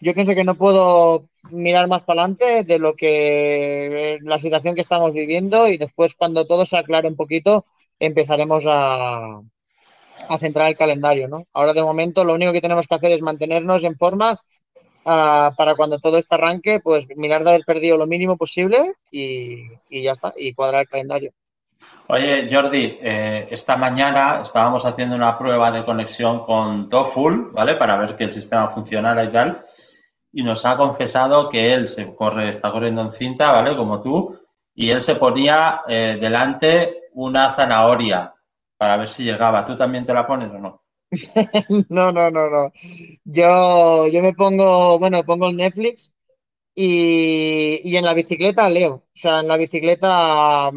yo pienso que no puedo mirar más para adelante de lo que la situación que estamos viviendo y después cuando todo se aclare un poquito empezaremos a, centrar el calendario, ¿no? Ahora de momento lo único que tenemos que hacer es mantenernos en forma ah, para cuando todo esto arranque, pues mirar de haber perdido lo mínimo posible y, y ya está, y cuadrar el calendario. Oye, Jordi, eh, esta mañana estábamos haciendo una prueba de conexión con Toful, ¿vale? Para ver que el sistema funcionara y tal. Y nos ha confesado que él se corre, está corriendo en cinta, ¿vale? Como tú. Y él se ponía eh, delante una zanahoria para ver si llegaba. ¿Tú también te la pones o no? No, no, no, no. Yo, yo me pongo, bueno, pongo el Netflix y, y en la bicicleta leo. O sea, en la bicicleta,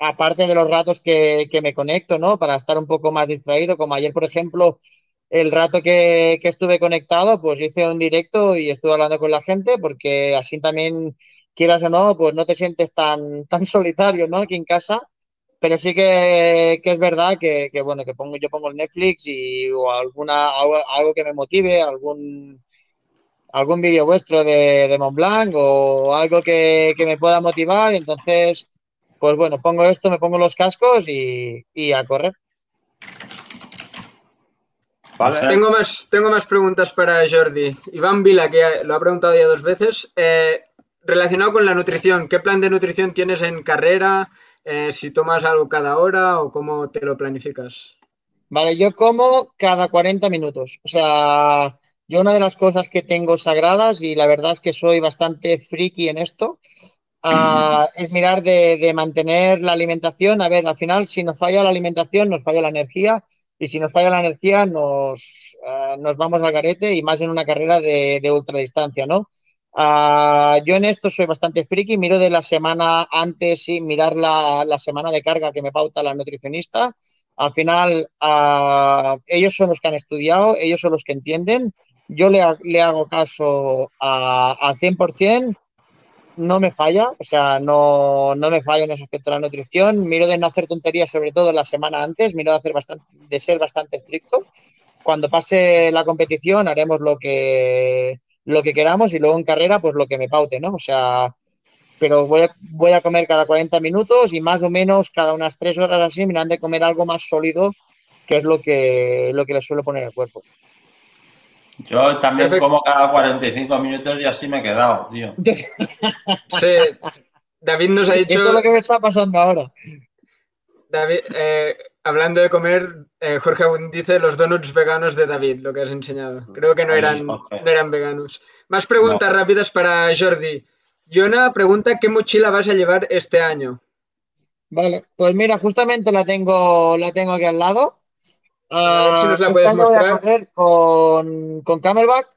aparte de los ratos que, que me conecto, ¿no? Para estar un poco más distraído, como ayer, por ejemplo, el rato que, que estuve conectado, pues hice un directo y estuve hablando con la gente, porque así también, quieras o no, pues no te sientes tan, tan solitario, ¿no? Aquí en casa. Pero sí que, que es verdad que, que, bueno, que pongo, yo pongo el Netflix y o alguna, algo, que me motive, algún, algún vídeo vuestro de, de Montblanc o algo que, que me pueda motivar. Entonces, pues bueno, pongo esto, me pongo los cascos y, y a correr. Vale. Tengo más, tengo más preguntas para Jordi. Iván Vila, que lo ha preguntado ya dos veces. Eh, relacionado con la nutrición, ¿qué plan de nutrición tienes en carrera? Eh, si tomas algo cada hora o cómo te lo planificas. Vale, yo como cada 40 minutos. O sea, yo una de las cosas que tengo sagradas, y la verdad es que soy bastante friki en esto, es mirar de, de, mantener la alimentación. A ver, al final, si nos falla la alimentación, nos falla la energía, y si nos falla la energía, nos, uh, nos vamos al garete, y más en una carrera de, de ultradistancia, ¿no? Uh, yo en esto soy bastante friki, miro de la semana antes y mirar la, la, semana de carga que me pauta la nutricionista. Al final, uh, ellos son los que han estudiado, ellos son los que entienden. Yo le, le hago caso al 100%, no me falla, o sea, no, no, me falla en ese aspecto de la nutrición. Miro de no hacer tonterías, sobre todo la semana antes, miro de, hacer bastante, de ser bastante estricto. Cuando pase la competición, haremos lo que lo que queramos y luego en carrera, pues lo que me paute, ¿no? O sea, pero voy a, voy a comer cada 40 minutos y más o menos cada unas 3 horas así han de comer algo más sólido, que es lo que, lo que le suelo poner al cuerpo. Yo también Perfecto. como cada 45 minutos y así me he quedado, tío. Sí, David nos ha dicho... Eso es lo que me está pasando ahora. David, eh, hablando de comer, eh, Jorge dice los donuts veganos de David, lo que has enseñado. Creo que no eran, no eran veganos. Más preguntas no. rápidas para Jordi. Jonah pregunta qué mochila vas a llevar este año. Vale, pues mira, justamente la tengo, la tengo aquí al lado. A ver si nos la puedes mostrar. Con, con Camelback.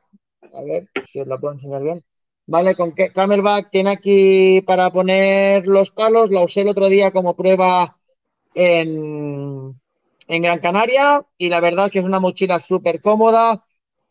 A ver si os la puedo enseñar bien. Vale, con Camelback tiene aquí para poner los palos. La usé el otro día como prueba en, en Gran Canaria y la verdad que es una mochila súper cómoda.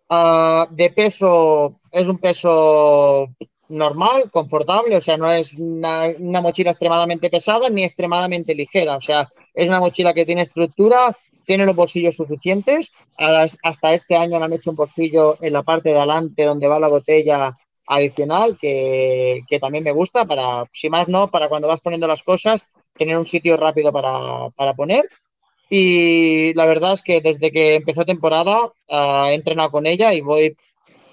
Uh, de peso, es un peso normal, confortable, o sea, no es una, una, mochila extremadamente pesada ni extremadamente ligera, o sea, es una mochila que tiene estructura, tiene los bolsillos suficientes, hasta este año le han hecho un bolsillo en la parte de adelante donde va la botella adicional, que, que también me gusta, para, si más no, para cuando vas poniendo las cosas, tener un sitio rápido para, para poner. Y la verdad es que desde que empezó temporada uh, he entrenado con ella y voy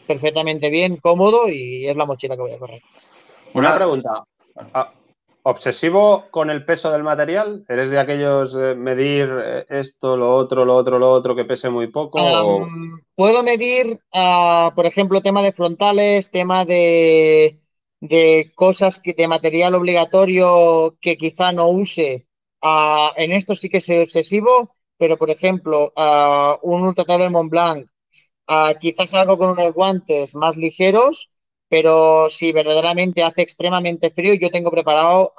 perfectamente bien, cómodo y es la mochila que voy a correr. Una pregunta. ¿Obsesivo con el peso del material? ¿Eres de aquellos de medir esto, lo otro, lo otro, lo otro, que pese muy poco? Puedo medir, uh, por ejemplo, tema de frontales, tema de, cosas de material obligatorio que quizá no use. Uh, en esto sí que soy excesivo, pero por ejemplo, uh, un Ultra del Mont Blanc, quizás algo con unos guantes más ligeros, pero si verdaderamente hace extremadamente frío, yo tengo preparado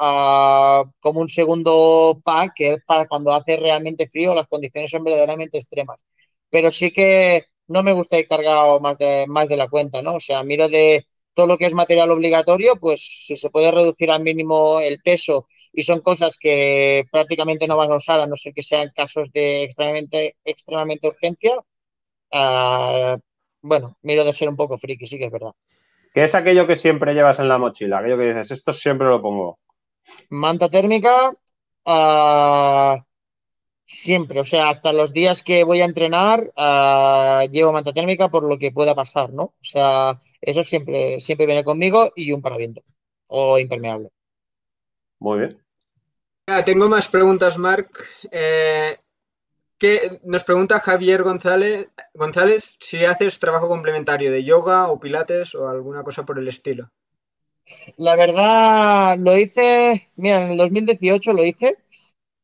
como un segundo pack que es para cuando hace realmente frío, las condiciones son verdaderamente extremas. Pero sí que no me gusta ir cargado más de, más de la cuenta, ¿no? O sea, miro de todo lo que es material obligatorio, pues si se puede reducir al mínimo el peso y son cosas que prácticamente no van a usar a no ser que sean casos de extremadamente, extremadamente urgencia, uh, bueno, miro de ser un poco friki, sí que es verdad. ¿Qué es aquello que siempre llevas en la mochila? Aquello que dices, esto siempre lo pongo. Manta térmica, uh, siempre, o sea, hasta los días que voy a entrenar, uh, llevo manta térmica por lo que pueda pasar, ¿no? O sea, eso siempre, siempre viene conmigo y un paraviento o impermeable. Muy bien. Ah, tengo más preguntas, Marc. Eh, ¿qué, nos pregunta Javier González, González si haces trabajo complementario de yoga o pilates o alguna cosa por el estilo. La verdad, lo hice, mira, en el 2018 lo hice.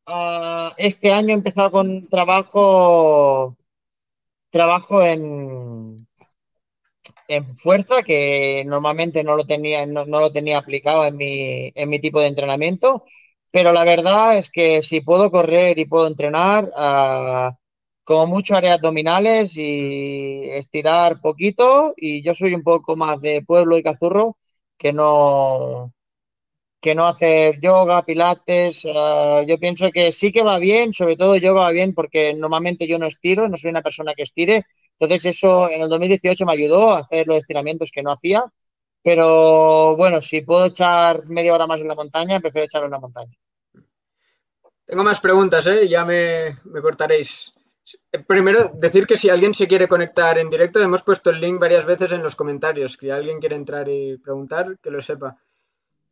Uh, este año he empezado con trabajo trabajo en, en fuerza, que normalmente no lo tenía, no, no lo tenía aplicado en mi, en mi tipo de entrenamiento, pero la verdad es que si puedo correr y puedo entrenar, ah, como mucho haré abdominales y estirar poquito, y yo soy un poco más de pueblo y cazurro que no, que no hacer yoga, pilates. ah, yo pienso que sí que va bien, sobre todo yoga va bien porque normalmente yo no estiro, no soy una persona que estire. Entonces eso en el 2018 me ayudó a hacer los estiramientos que no hacía. Pero bueno, si puedo echar media hora más en la montaña, prefiero echarlo en la montaña. Tengo más preguntas, ¿eh? Ya me, me cortaréis. Primero, decir que si alguien se quiere conectar en directo, hemos puesto el link varias veces en los comentarios. Si alguien quiere entrar y preguntar, que lo sepa.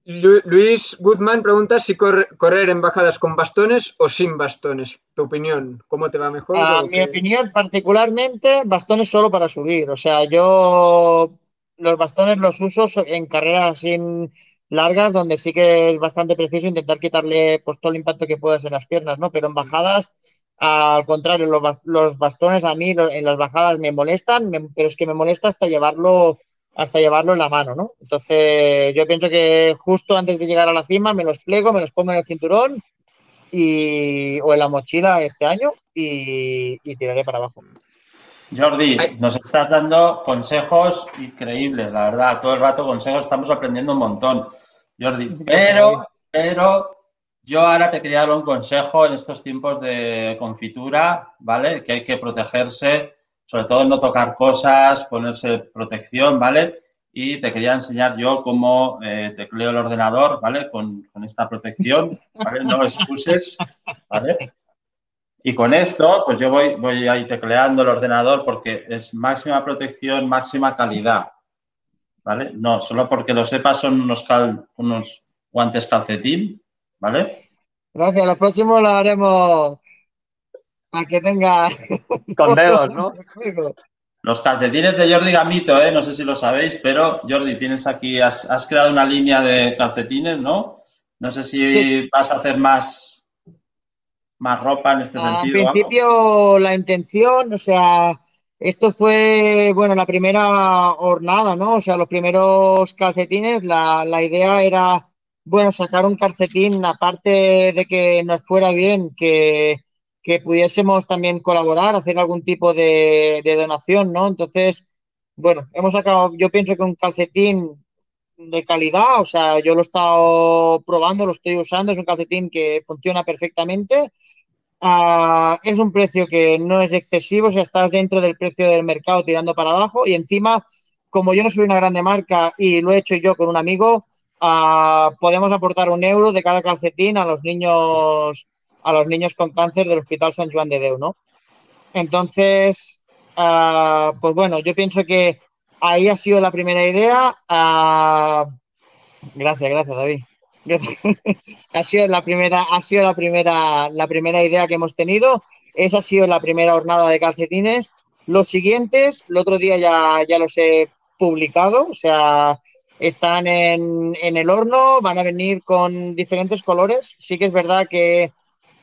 Lu- Luis Guzmán pregunta si corre- correr en bajadas con bastones o sin bastones. Tu opinión, ¿cómo te va mejor? A o mi opinión, particularmente, bastones solo para subir. O sea, yo los bastones los uso so- en carreras sin largas, donde sí que es bastante preciso intentar quitarle pues, todo el impacto que puedas en las piernas, ¿no? Pero en bajadas, al contrario, los, bas- los bastones a mí en las bajadas me molestan, pero es que me molesta hasta llevarlo, hasta llevarlo en la mano, ¿no? Entonces, yo pienso que justo antes de llegar a la cima me los pliego, me los pongo en el cinturón y, o en la mochila este año y, y tiraré para abajo. Jordi, nos estás dando consejos increíbles, la verdad. Todo el rato consejos, estamos aprendiendo un montón, Jordi. Pero, pero yo ahora te quería dar un consejo en estos tiempos de confitura, ¿vale? Que hay que protegerse, sobre todo no tocar cosas, ponerse protección, ¿vale? Y te quería enseñar yo cómo eh, tecleo el ordenador, ¿vale? Con, con esta protección, ¿vale? No excuses, ¿vale? Y con esto, pues yo voy, voy ahí tecleando el ordenador porque es máxima protección, máxima calidad. ¿Vale? No, solo porque lo sepas son unos, cal- unos guantes calcetín, ¿vale? Gracias, lo próximo lo haremos para que tenga... Con dedos, ¿no? Los calcetines de Jordi Gamito, ¿eh? No sé si lo sabéis, pero Jordi, tienes aquí, has, has creado una línea de calcetines, ¿no? No sé si Sí. vas a hacer más, más ropa en este En sentido. algo. principio, la intención, o sea, esto fue, bueno, la primera hornada, ¿no? O sea, los primeros calcetines, la, la idea era, bueno, sacar un calcetín, aparte de que nos fuera bien, que, que pudiésemos también colaborar, hacer algún tipo de, de donación, ¿no? Entonces, bueno, hemos sacado, yo pienso que un calcetín de calidad, o sea, yo lo he estado probando, lo estoy usando, es un calcetín que funciona perfectamente. Ah, es un precio que no es excesivo, sea, estás dentro del precio del mercado tirando para abajo y encima, como yo no soy una grande marca y lo he hecho yo con un amigo, ah, podemos aportar un euro de cada calcetín a los niños, a los niños con cáncer del Hospital San Juan de Déu, ¿no? Entonces, ah, pues bueno, yo pienso que ahí ha sido la primera idea. Gracias, gracias, David. Ha sido la primera, ha sido la primera, la primera idea que hemos tenido. Esa ha sido la primera jornada de calcetines. Los siguientes, el otro día ya, ya los he publicado, o sea, están en, en el horno, van a venir con diferentes colores. Sí que es verdad que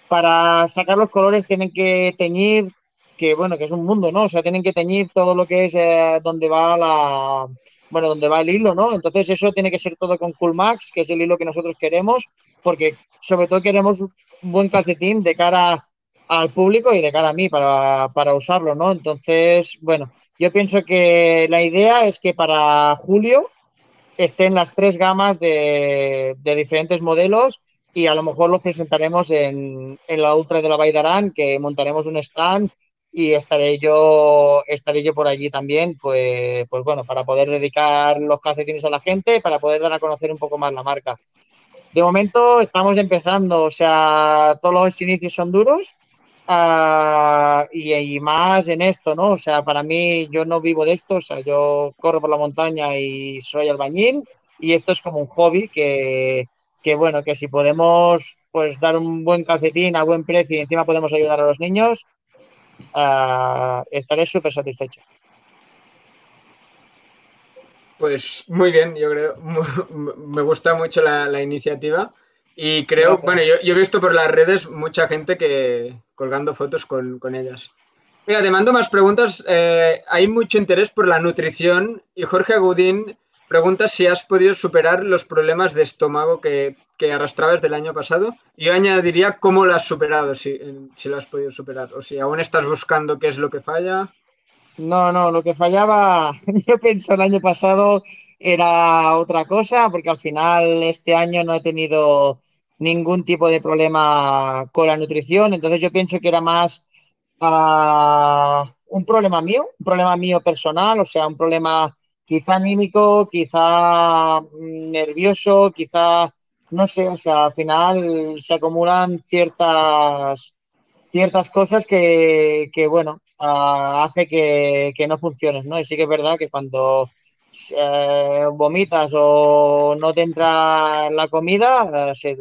para sacar los colores tienen que teñir, que bueno, que es un mundo, ¿no? O sea, tienen que teñir todo lo que es eh, donde va la, bueno, donde va el hilo, ¿no? Entonces eso tiene que ser todo con Cool Max, que es el hilo que nosotros queremos, porque sobre todo queremos un buen calcetín de cara al público y de cara a mí para, para usarlo, ¿no? Entonces, bueno, yo pienso que la idea es que para julio estén las tres gamas de, de diferentes modelos y a lo mejor los presentaremos en, en la Ultra de la Baidarán, que montaremos un stand y estaré yo, estaré yo por allí también, pues, pues bueno, para poder dedicar los calcetines a la gente, para poder dar a conocer un poco más la marca. De momento estamos empezando, o sea, todos los inicios son duros ah, y, y más en esto, ¿no? O sea, para mí yo no vivo de esto, o sea, yo corro por la montaña y soy albañil y esto es como un hobby que, que bueno, que si podemos pues dar un buen calcetín a buen precio y encima podemos ayudar a los niños, estaré súper satisfecho. Pues muy bien, yo creo. Me gusta mucho la, la iniciativa. Y creo, Gracias. bueno, yo, yo he visto por las redes mucha gente que colgando fotos con, con ellas. Mira, te mando más preguntas. Eh, hay mucho interés por la nutrición y Jorge Agudín pregunta si has podido superar los problemas de estómago que, que arrastrabas del año pasado. Yo añadiría cómo lo has superado, si, si lo has podido superar, o si aún estás buscando qué es lo que falla. No, no, lo que fallaba, yo pienso el año pasado era otra cosa, porque al final este año no he tenido ningún tipo de problema con la nutrición, entonces yo pienso que era más uh, un problema mío, un problema mío personal, o sea, un problema quizá anímico, quizá mm, nervioso, quizá, no sé, o sea, al final se acumulan ciertas, ciertas cosas que, que bueno, uh, hace que, que, no funciones, ¿no? Y sí que es verdad que cuando eh, vomitas o no te entra la comida, eh, si,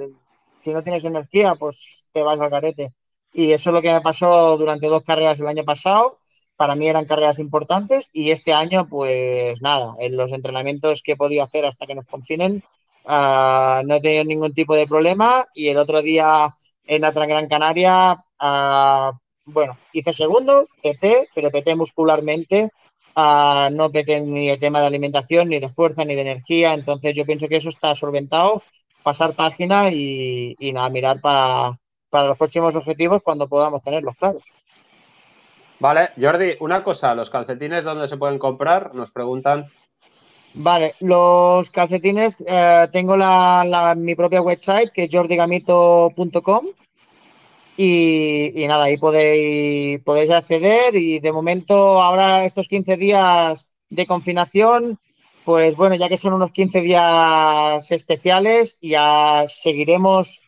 si no tienes energía, pues te vas al carete. Y eso es lo que me pasó durante dos carreras el año pasado para mí eran carreras importantes y este año, pues nada, en los entrenamientos que he podido hacer hasta que nos confinen, uh, no he tenido ningún tipo de problema y el otro día en la Gran Canaria, uh, bueno, hice segundo, PT, pero PT muscularmente, uh, no PT ni el tema de alimentación, ni de fuerza, ni de energía, entonces yo pienso que eso está solventado, pasar página y, y nada, mirar para, para los próximos objetivos cuando podamos tenerlos claros. Vale, Jordi, una cosa, ¿los calcetines dónde se pueden comprar? Nos preguntan. Vale, los calcetines, eh, tengo la, mi propia website que es jordigamito.com y, y, nada, ahí podéis, podéis acceder y de momento ahora estos 15 días de confinación, pues bueno, ya que son unos 15 días especiales, ya seguiremos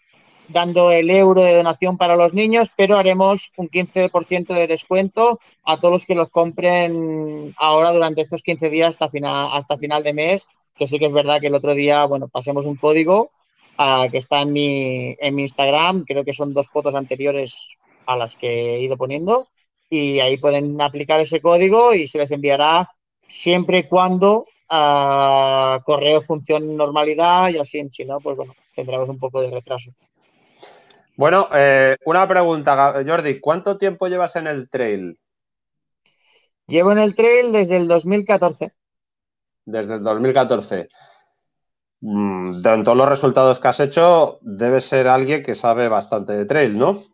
dando el euro de donación para los niños, pero haremos un 15% de descuento a todos los que los compren ahora durante estos 15 días hasta final, hasta final de mes, que sí que es verdad que el otro día, bueno, pasemos un código uh, que está en mi, en mi Instagram, creo que son dos fotos anteriores a las que he ido poniendo, y ahí pueden aplicar ese código y se les enviará siempre y cuando uh, correo funcione normalidad y así en China, pues bueno, tendremos un poco de retraso. Bueno, eh, una pregunta, Jordi, ¿cuánto tiempo llevas en el trail? Llevo en el trail desde el 2014. Desde el 2014. Mm, de todos los resultados que has hecho, debes ser alguien que sabe bastante de trail, ¿no?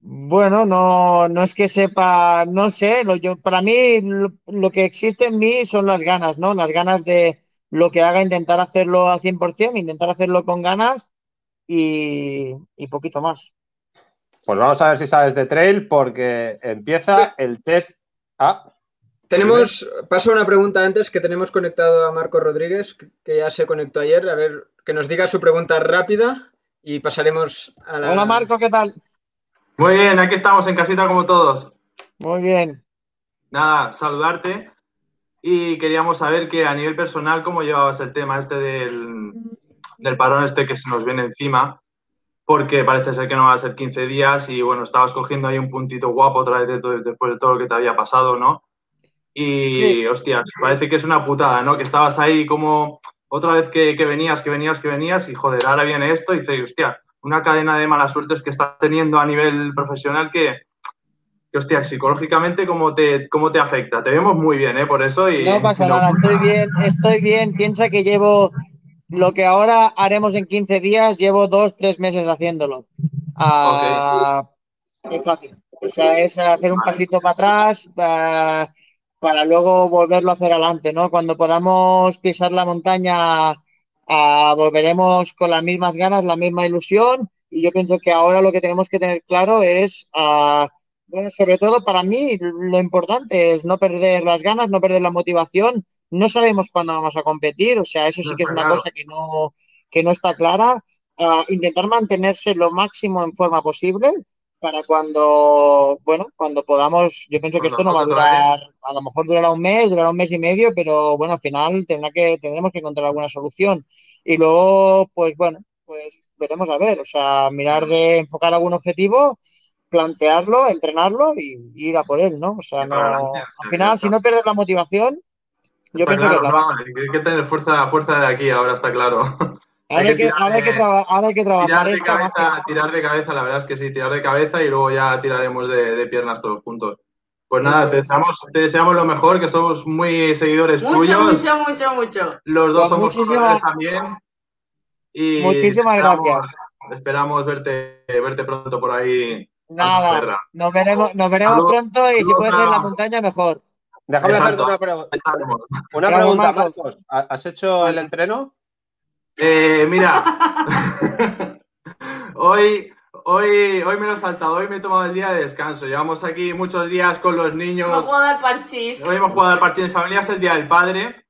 Bueno, no, no es que sepa, no sé, lo, yo, para mí lo, lo, que existe en mí son las ganas, ¿no? Las ganas de lo que haga, intentar hacerlo al 100%, intentar hacerlo con ganas y, y, poquito más. Pues vamos a ver si sabes de trail porque empieza el test A. Tenemos, paso una pregunta antes que tenemos conectado a Marco Rodríguez, que ya se conectó ayer, a ver, que nos diga su pregunta rápida y pasaremos a la... Hola Marco, ¿qué tal? Muy bien, aquí estamos en casita como todos. Muy bien. Nada, saludarte y queríamos saber que a nivel personal, ¿cómo llevabas el tema este del, del parón este que se nos viene encima, porque parece ser que no va a ser 15 días y bueno, estabas cogiendo ahí un puntito guapo otra vez de todo, después de todo lo que te había pasado, ¿no? Y sí. hostias, parece que es una putada, ¿no? Que estabas ahí como otra vez que, que, venías, que venías, que venías y joder, ahora viene esto y dices, hostia, una cadena de malas suertes que estás teniendo a nivel profesional que, que hostia, psicológicamente cómo te, cómo te afecta. Te vemos muy bien, ¿eh? Por eso y... No pasa no... nada, estoy bien, estoy bien. Piensa que llevo lo que ahora haremos en 15 días, llevo dos, tres meses haciéndolo. Okay. Es fácil. O sea, es hacer un pasito para atrás uh, para luego volverlo a hacer adelante, ¿no? Cuando podamos pisar la montaña, uh, volveremos con las mismas ganas, la misma ilusión. Y yo pienso que ahora lo que tenemos que tener claro es, bueno, sobre todo para mí, lo importante es no perder las ganas, no perder la motivación, no sabemos cuándo vamos a competir, o sea, eso sí que es una cosa que no, que no está clara. Uh, intentar mantenerse lo máximo en forma posible para cuando, bueno, cuando podamos, yo pienso que esto no va a durar, a lo mejor durará un mes, durará un mes y medio, pero bueno, al final tendrá que, tendremos que encontrar alguna solución. Y luego, pues bueno, pues veremos a ver, o sea, mirar de enfocar algún objetivo, plantearlo, entrenarlo y, y ir a por él, ¿no? O sea, no, al final, si no pierdes la motivación, yo está pienso claro, que es la no, base. hay que tener fuerza, fuerza de aquí, ahora está claro. Ahora Hay que que, tirar ahora hay que, de- traba- ahora hay que Tirar trabajar de, esta más que- cabeza, tirar de cabeza, la verdad es que sí, tirar de cabeza y luego ya tiraremos de, de piernas todos juntos. Pues nada, te es. deseamos, te deseamos lo mejor, que somos muy seguidores Mucho, tuyos. mucho, mucho, mucho. Los dos Pues somos muchísimas- también. Y Muchísimas esperamos- gracias. Esperamos verte, verte pronto por ahí. Nada, nos veremos, nos veremos pronto y si puede ser en la montaña, mejor. Déjame Exacto. hacerte una, pregu- Estaremos. una pregunta, Marcos. Marcos. ¿Ha- ¿Has hecho el entreno? Eh, mira, hoy, hoy, hoy me lo he saltado, hoy me he tomado el día de descanso. Llevamos aquí muchos días con los niños. No puedo dar parchís. Hoy hemos jugado al parche de familia, es el Día del Padre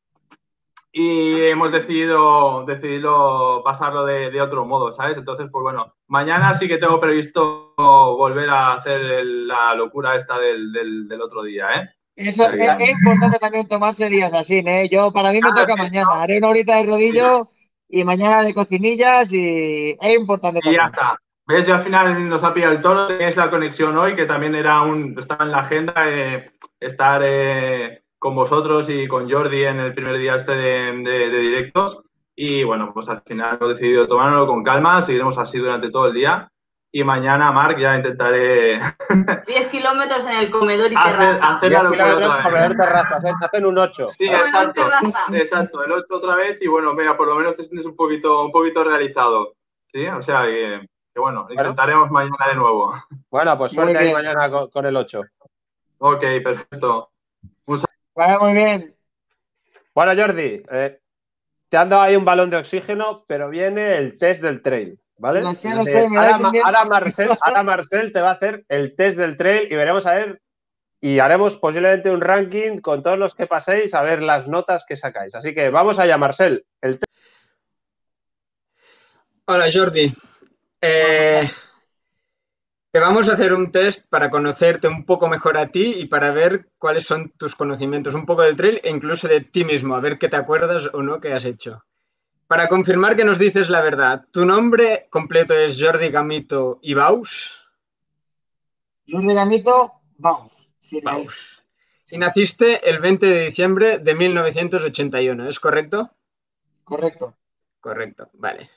y hemos decidido, decidido pasarlo de, de otro modo, ¿sabes? Entonces, pues bueno, mañana sí que tengo previsto volver a hacer el- la locura esta del, del- del otro día, ¿eh? Eso es, es importante también tomarse días así, ¿eh? Yo, para mí me Claro, toca mañana. Haré una horita de rodillo y mañana de cocinillas y es importante Y ya también. está. ¿Ves? Ya al final nos ha pillado el toro, tenéis la conexión hoy, que también era un, estaba en la agenda eh, estar eh, con vosotros y con Jordi en el primer día este de, de- de directos. Y bueno, pues al final hemos decidido tomárnoslo con calma, seguiremos así durante todo el día. Y mañana, Marc, ya intentaré 10 kilómetros en el comedor y hacer, terraza. hacer 10 kilómetros, vez. comedor terraza, hacen, un 8. Sí, exacto. Exacto, el 8 otra vez y bueno, mira, por lo menos te sientes un poquito, un poquito realizado. Sí, o sea que, que bueno, intentaremos mañana de nuevo. Bueno, pues suerte ahí mañana con, con el 8. Ok, perfecto. Muy bien. Bueno, Jordi, eh, te han dado ahí un balón de oxígeno, pero viene el test del trail, ¿vale? Sé, sé, ahora, Ma- Marcel, ahora Marcel te va a hacer el test del trail y veremos a ver y haremos posiblemente un ranking con todos los que paséis a ver las notas que sacáis. Así que vamos allá, Marcel. El test Hola Jordi. Eh, te vamos a hacer un test para conocerte un poco mejor a ti y para ver cuáles son tus conocimientos, un poco del trail e incluso de ti mismo, a ver qué te acuerdas o no que has hecho. Para confirmar que nos dices la verdad, ¿tu nombre completo es Jordi Gamito Ibaus? Jordi Gamito, vamos. Sí, Baus. Y naciste el 20 de diciembre de 1981, ¿es correcto? Correcto. Correcto, vale.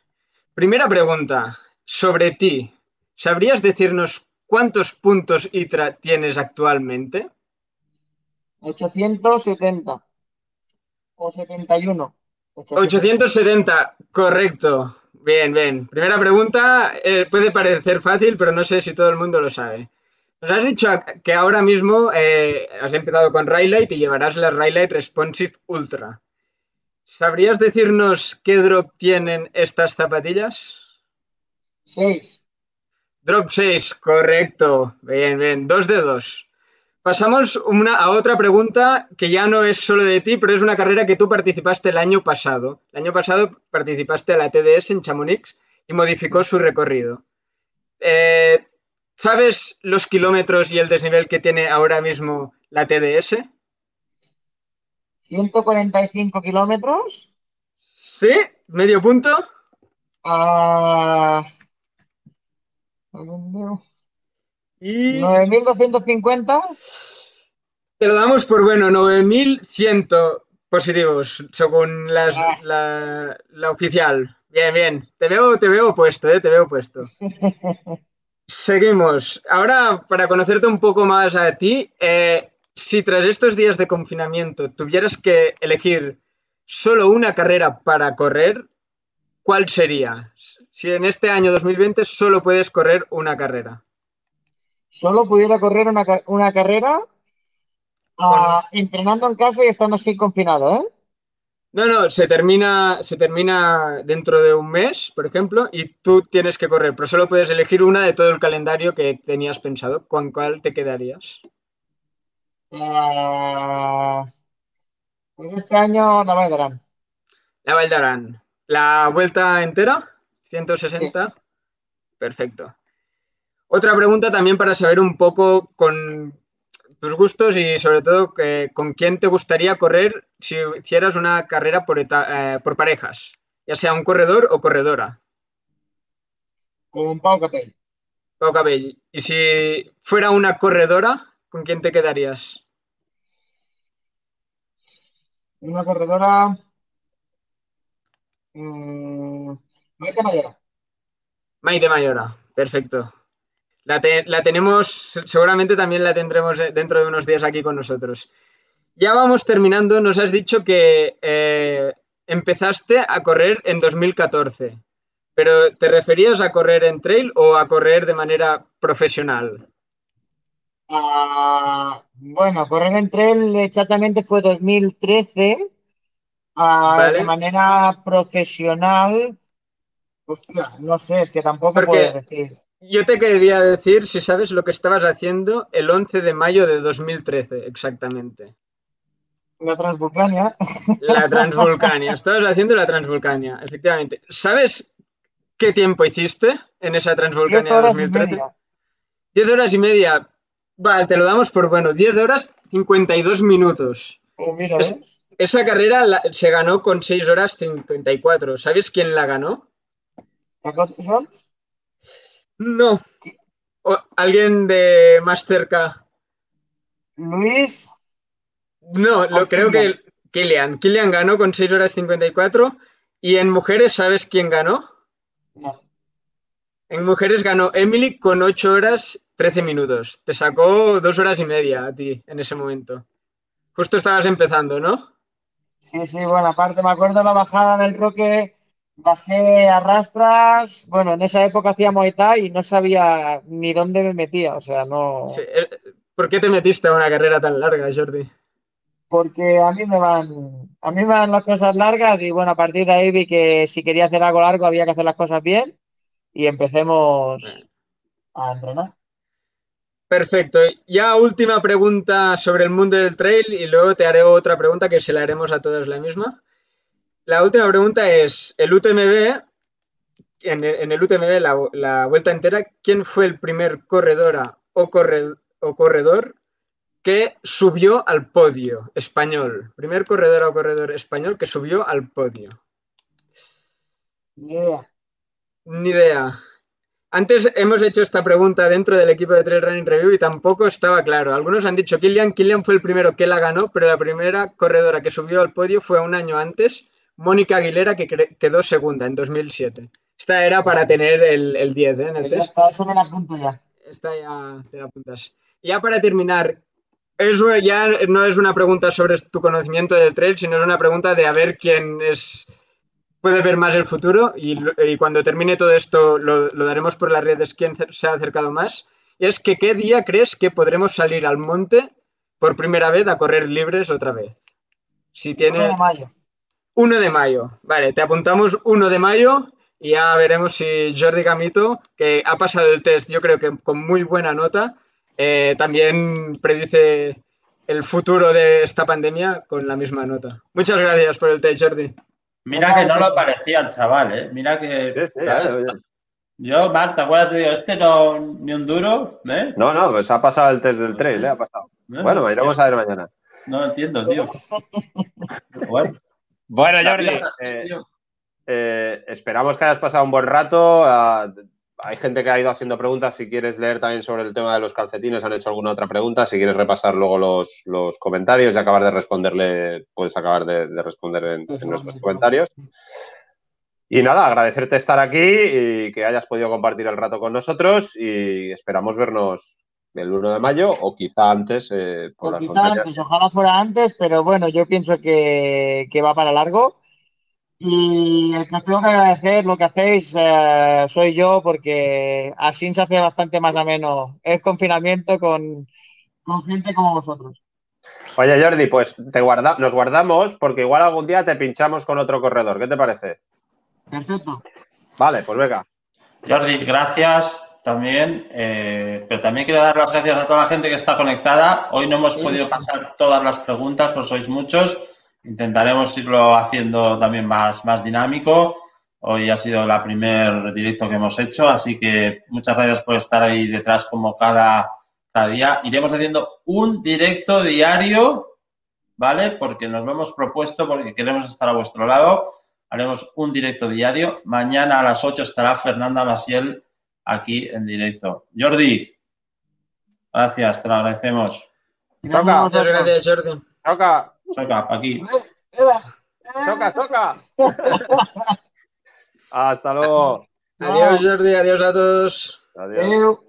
Primera pregunta sobre ti. ¿Sabrías decirnos cuántos puntos ITRA tienes actualmente? 870. O 71. 870, correcto. Bien, bien. Primera pregunta, eh, puede parecer fácil, pero no sé si todo el mundo lo sabe. Nos has dicho que ahora mismo eh, has empezado con Raylight y llevarás la Raylight Responsive Ultra. ¿Sabrías decirnos qué drop tienen estas zapatillas? 6. Drop 6, correcto. Bien, bien. Dos de dos. Pasamos una, a otra pregunta que ya no es solo de ti, pero es una carrera que tú participaste el año pasado. El año pasado participaste a la TDS en Chamonix y modificó su recorrido. Eh, ¿Sabes los kilómetros y el desnivel que tiene ahora mismo la TDS? 145 kilómetros. ¿Sí? ¿Medio punto? A. Y 9.250. te lo damos por bueno, 9100 positivos, según las- la, la oficial. Bien, bien. Te veo, te veo puesto, eh, te veo puesto. Seguimos. Ahora, para conocerte un poco más a ti, eh, si tras estos días de confinamiento tuvieras que elegir solo una carrera para correr, ¿cuál sería? Si en este año 2020 solo puedes correr una carrera. Solo pudiera correr una, una carrera ah, entrenando en casa y estando así confinado, ¿eh? No, no, se termina, se termina dentro de un mes, por ejemplo, y tú tienes que correr, pero solo puedes elegir una de todo el calendario que tenías pensado. ¿Con cuál te quedarías? Ah, pues este año la Valdarán. La Valdarán. ¿La vuelta entera? ¿160? Perfecto. Otra pregunta también para saber un poco con tus gustos y sobre todo que, con quién te gustaría correr si hicieras una carrera por, eh, por parejas, ya sea un corredor o corredora. Con Pau Capell. Pau Cabell. Y si fuera una corredora, ¿con quién te quedarías? Una corredora. mm, Maite Mayora. Maite Mayora, perfecto. La, te- la tenemos, seguramente también la tendremos eh, dentro de unos días aquí con nosotros. Ya vamos terminando, nos has dicho que eh, empezaste a correr en 2014, pero ¿te referías a correr en trail o a correr de manera profesional? Ah, bueno, correr en trail exactamente fue 2013. Ah, Vale. de manera profesional, hostia, no sé, es que tampoco Porque- puedo decir. Yo te quería decir si sabes lo que estabas haciendo el 11 de mayo de 2013, exactamente. La Transvulcania. La Transvulcania. Estabas haciendo la Transvulcania, efectivamente. ¿Sabes qué tiempo hiciste en esa 10 Transvulcania horas y 2013? media. 10 horas y media. Vale, te lo damos por bueno. 10 horas 52 minutos. Oh, mira. Esa carrera la- se ganó con 6 horas 54. ¿Sabes quién la ganó? No. O- ¿Alguien de más cerca? Luis, No, lo creo que Kilian. Kilian ganó con 6 horas 54. Y en mujeres, ¿sabes quién ganó? no. En mujeres ganó Emily con 8 horas 13 minutos. Te sacó 2 horas y media a ti en ese momento. Justo estabas empezando, ¿no? Sí, sí, bueno, aparte me acuerdo la bajada del Roque, bajé a rastras, bueno, en esa época hacía Muay Thai y no sabía ni dónde me metía, o sea, no, Sí, ¿Por qué te metiste a una carrera tan larga, Jordi? porque a mí me van, a mí me van las cosas largas y bueno, a partir de ahí vi que si quería hacer algo largo había que hacer las cosas bien y empecemos a entrenar. Perfecto. Ya última pregunta sobre el mundo del trail y luego te haré otra pregunta que se la haremos a todos la misma. La última pregunta es, el UTMB, en el, en el UTMB, la, la vuelta entera, ¿quién fue el primer corredora o, corre- o corredor que subió al podio español? Primer corredora o corredor español que subió al podio. Ni idea. Ni idea. Antes hemos hecho esta pregunta dentro del equipo de Trail Running Review y tampoco estaba claro. Algunos han dicho Kilian, Kilian fue el primero que la ganó, pero la primera corredora que subió al podio fue un año antes, Mónica Aguilera, que quedó segunda en 2007. Esta era para tener el, el 10 ¿eh? en el ya test. está, eso me la apunto ya. Esta ya te la apuntas. Ya para terminar, es, una- ya no es una pregunta sobre tu conocimiento del trail, sino es una pregunta de a ver quién es puede ver más el futuro y, cuando termine todo esto lo, lo daremos por las redes quién se ha acercado más. Y es que qué día crees que podremos salir al monte por primera vez a correr libres otra vez. Si 1 tienes de mayo. 1 de mayo. Vale, te apuntamos 1 de mayo y ya veremos si Jordi Gamito, que ha pasado el test, yo creo que con muy buena nota, eh, también predice el futuro de esta pandemia con la misma nota. Muchas gracias por el test, Jordi. Mira que no lo parecía el chaval, ¿eh? Mira que... Sí, sí, ¿sabes? Yo, Marta, ¿te acuerdas de Dios? Este no, ni un duro, ¿eh? No, no, pues ha pasado el test del trail, ¿eh? Ha pasado. ¿Eh? Bueno, iremos a ver mañana. No entiendo, tío. Bueno, Bueno, Jordi, eh, eh, esperamos que hayas pasado un buen rato. Ah, hay gente que ha ido haciendo preguntas. Si quieres leer también sobre el tema de los calcetines, han hecho alguna otra pregunta. Si quieres repasar luego los, los comentarios y acabar de responderle, puedes acabar de, de responder en, en nuestros comentarios. Y nada, agradecerte estar aquí y que hayas podido compartir el rato con nosotros y esperamos vernos el 1 de mayo o quizá antes eh, por O las quizá montañas. antes, ojalá fuera antes, pero bueno, yo pienso que, que va para largo. Y el que os tengo que agradecer lo que hacéis eh, soy yo, porque así se hace bastante más ameno el confinamiento con, con gente como vosotros. Oye, Jordi, pues te guarda nos guardamos porque igual algún día te pinchamos con otro corredor. ¿Qué te parece? Perfecto. Vale, pues venga. Jordi, gracias también. eh, pero también quiero dar las gracias a toda la gente que está conectada. Hoy no hemos podido pasar todas las preguntas, pues sois muchos. Intentaremos irlo haciendo también más, más dinámico. Hoy ha sido la primer directo que hemos hecho, así que muchas gracias por estar ahí detrás como cada, cada día. Iremos haciendo un directo diario, ¿vale? Porque nos lo hemos propuesto, porque queremos estar a vuestro lado. Haremos un directo diario. Mañana a las 8 estará Fernanda Masiel aquí en directo. Jordi, gracias, te lo agradecemos. Toca. Muchas gracias, Jordi. Toca, Toca, pa' aquí. toca, toca. Hasta luego. Adiós, Jordi. Adiós a todos. Adiós.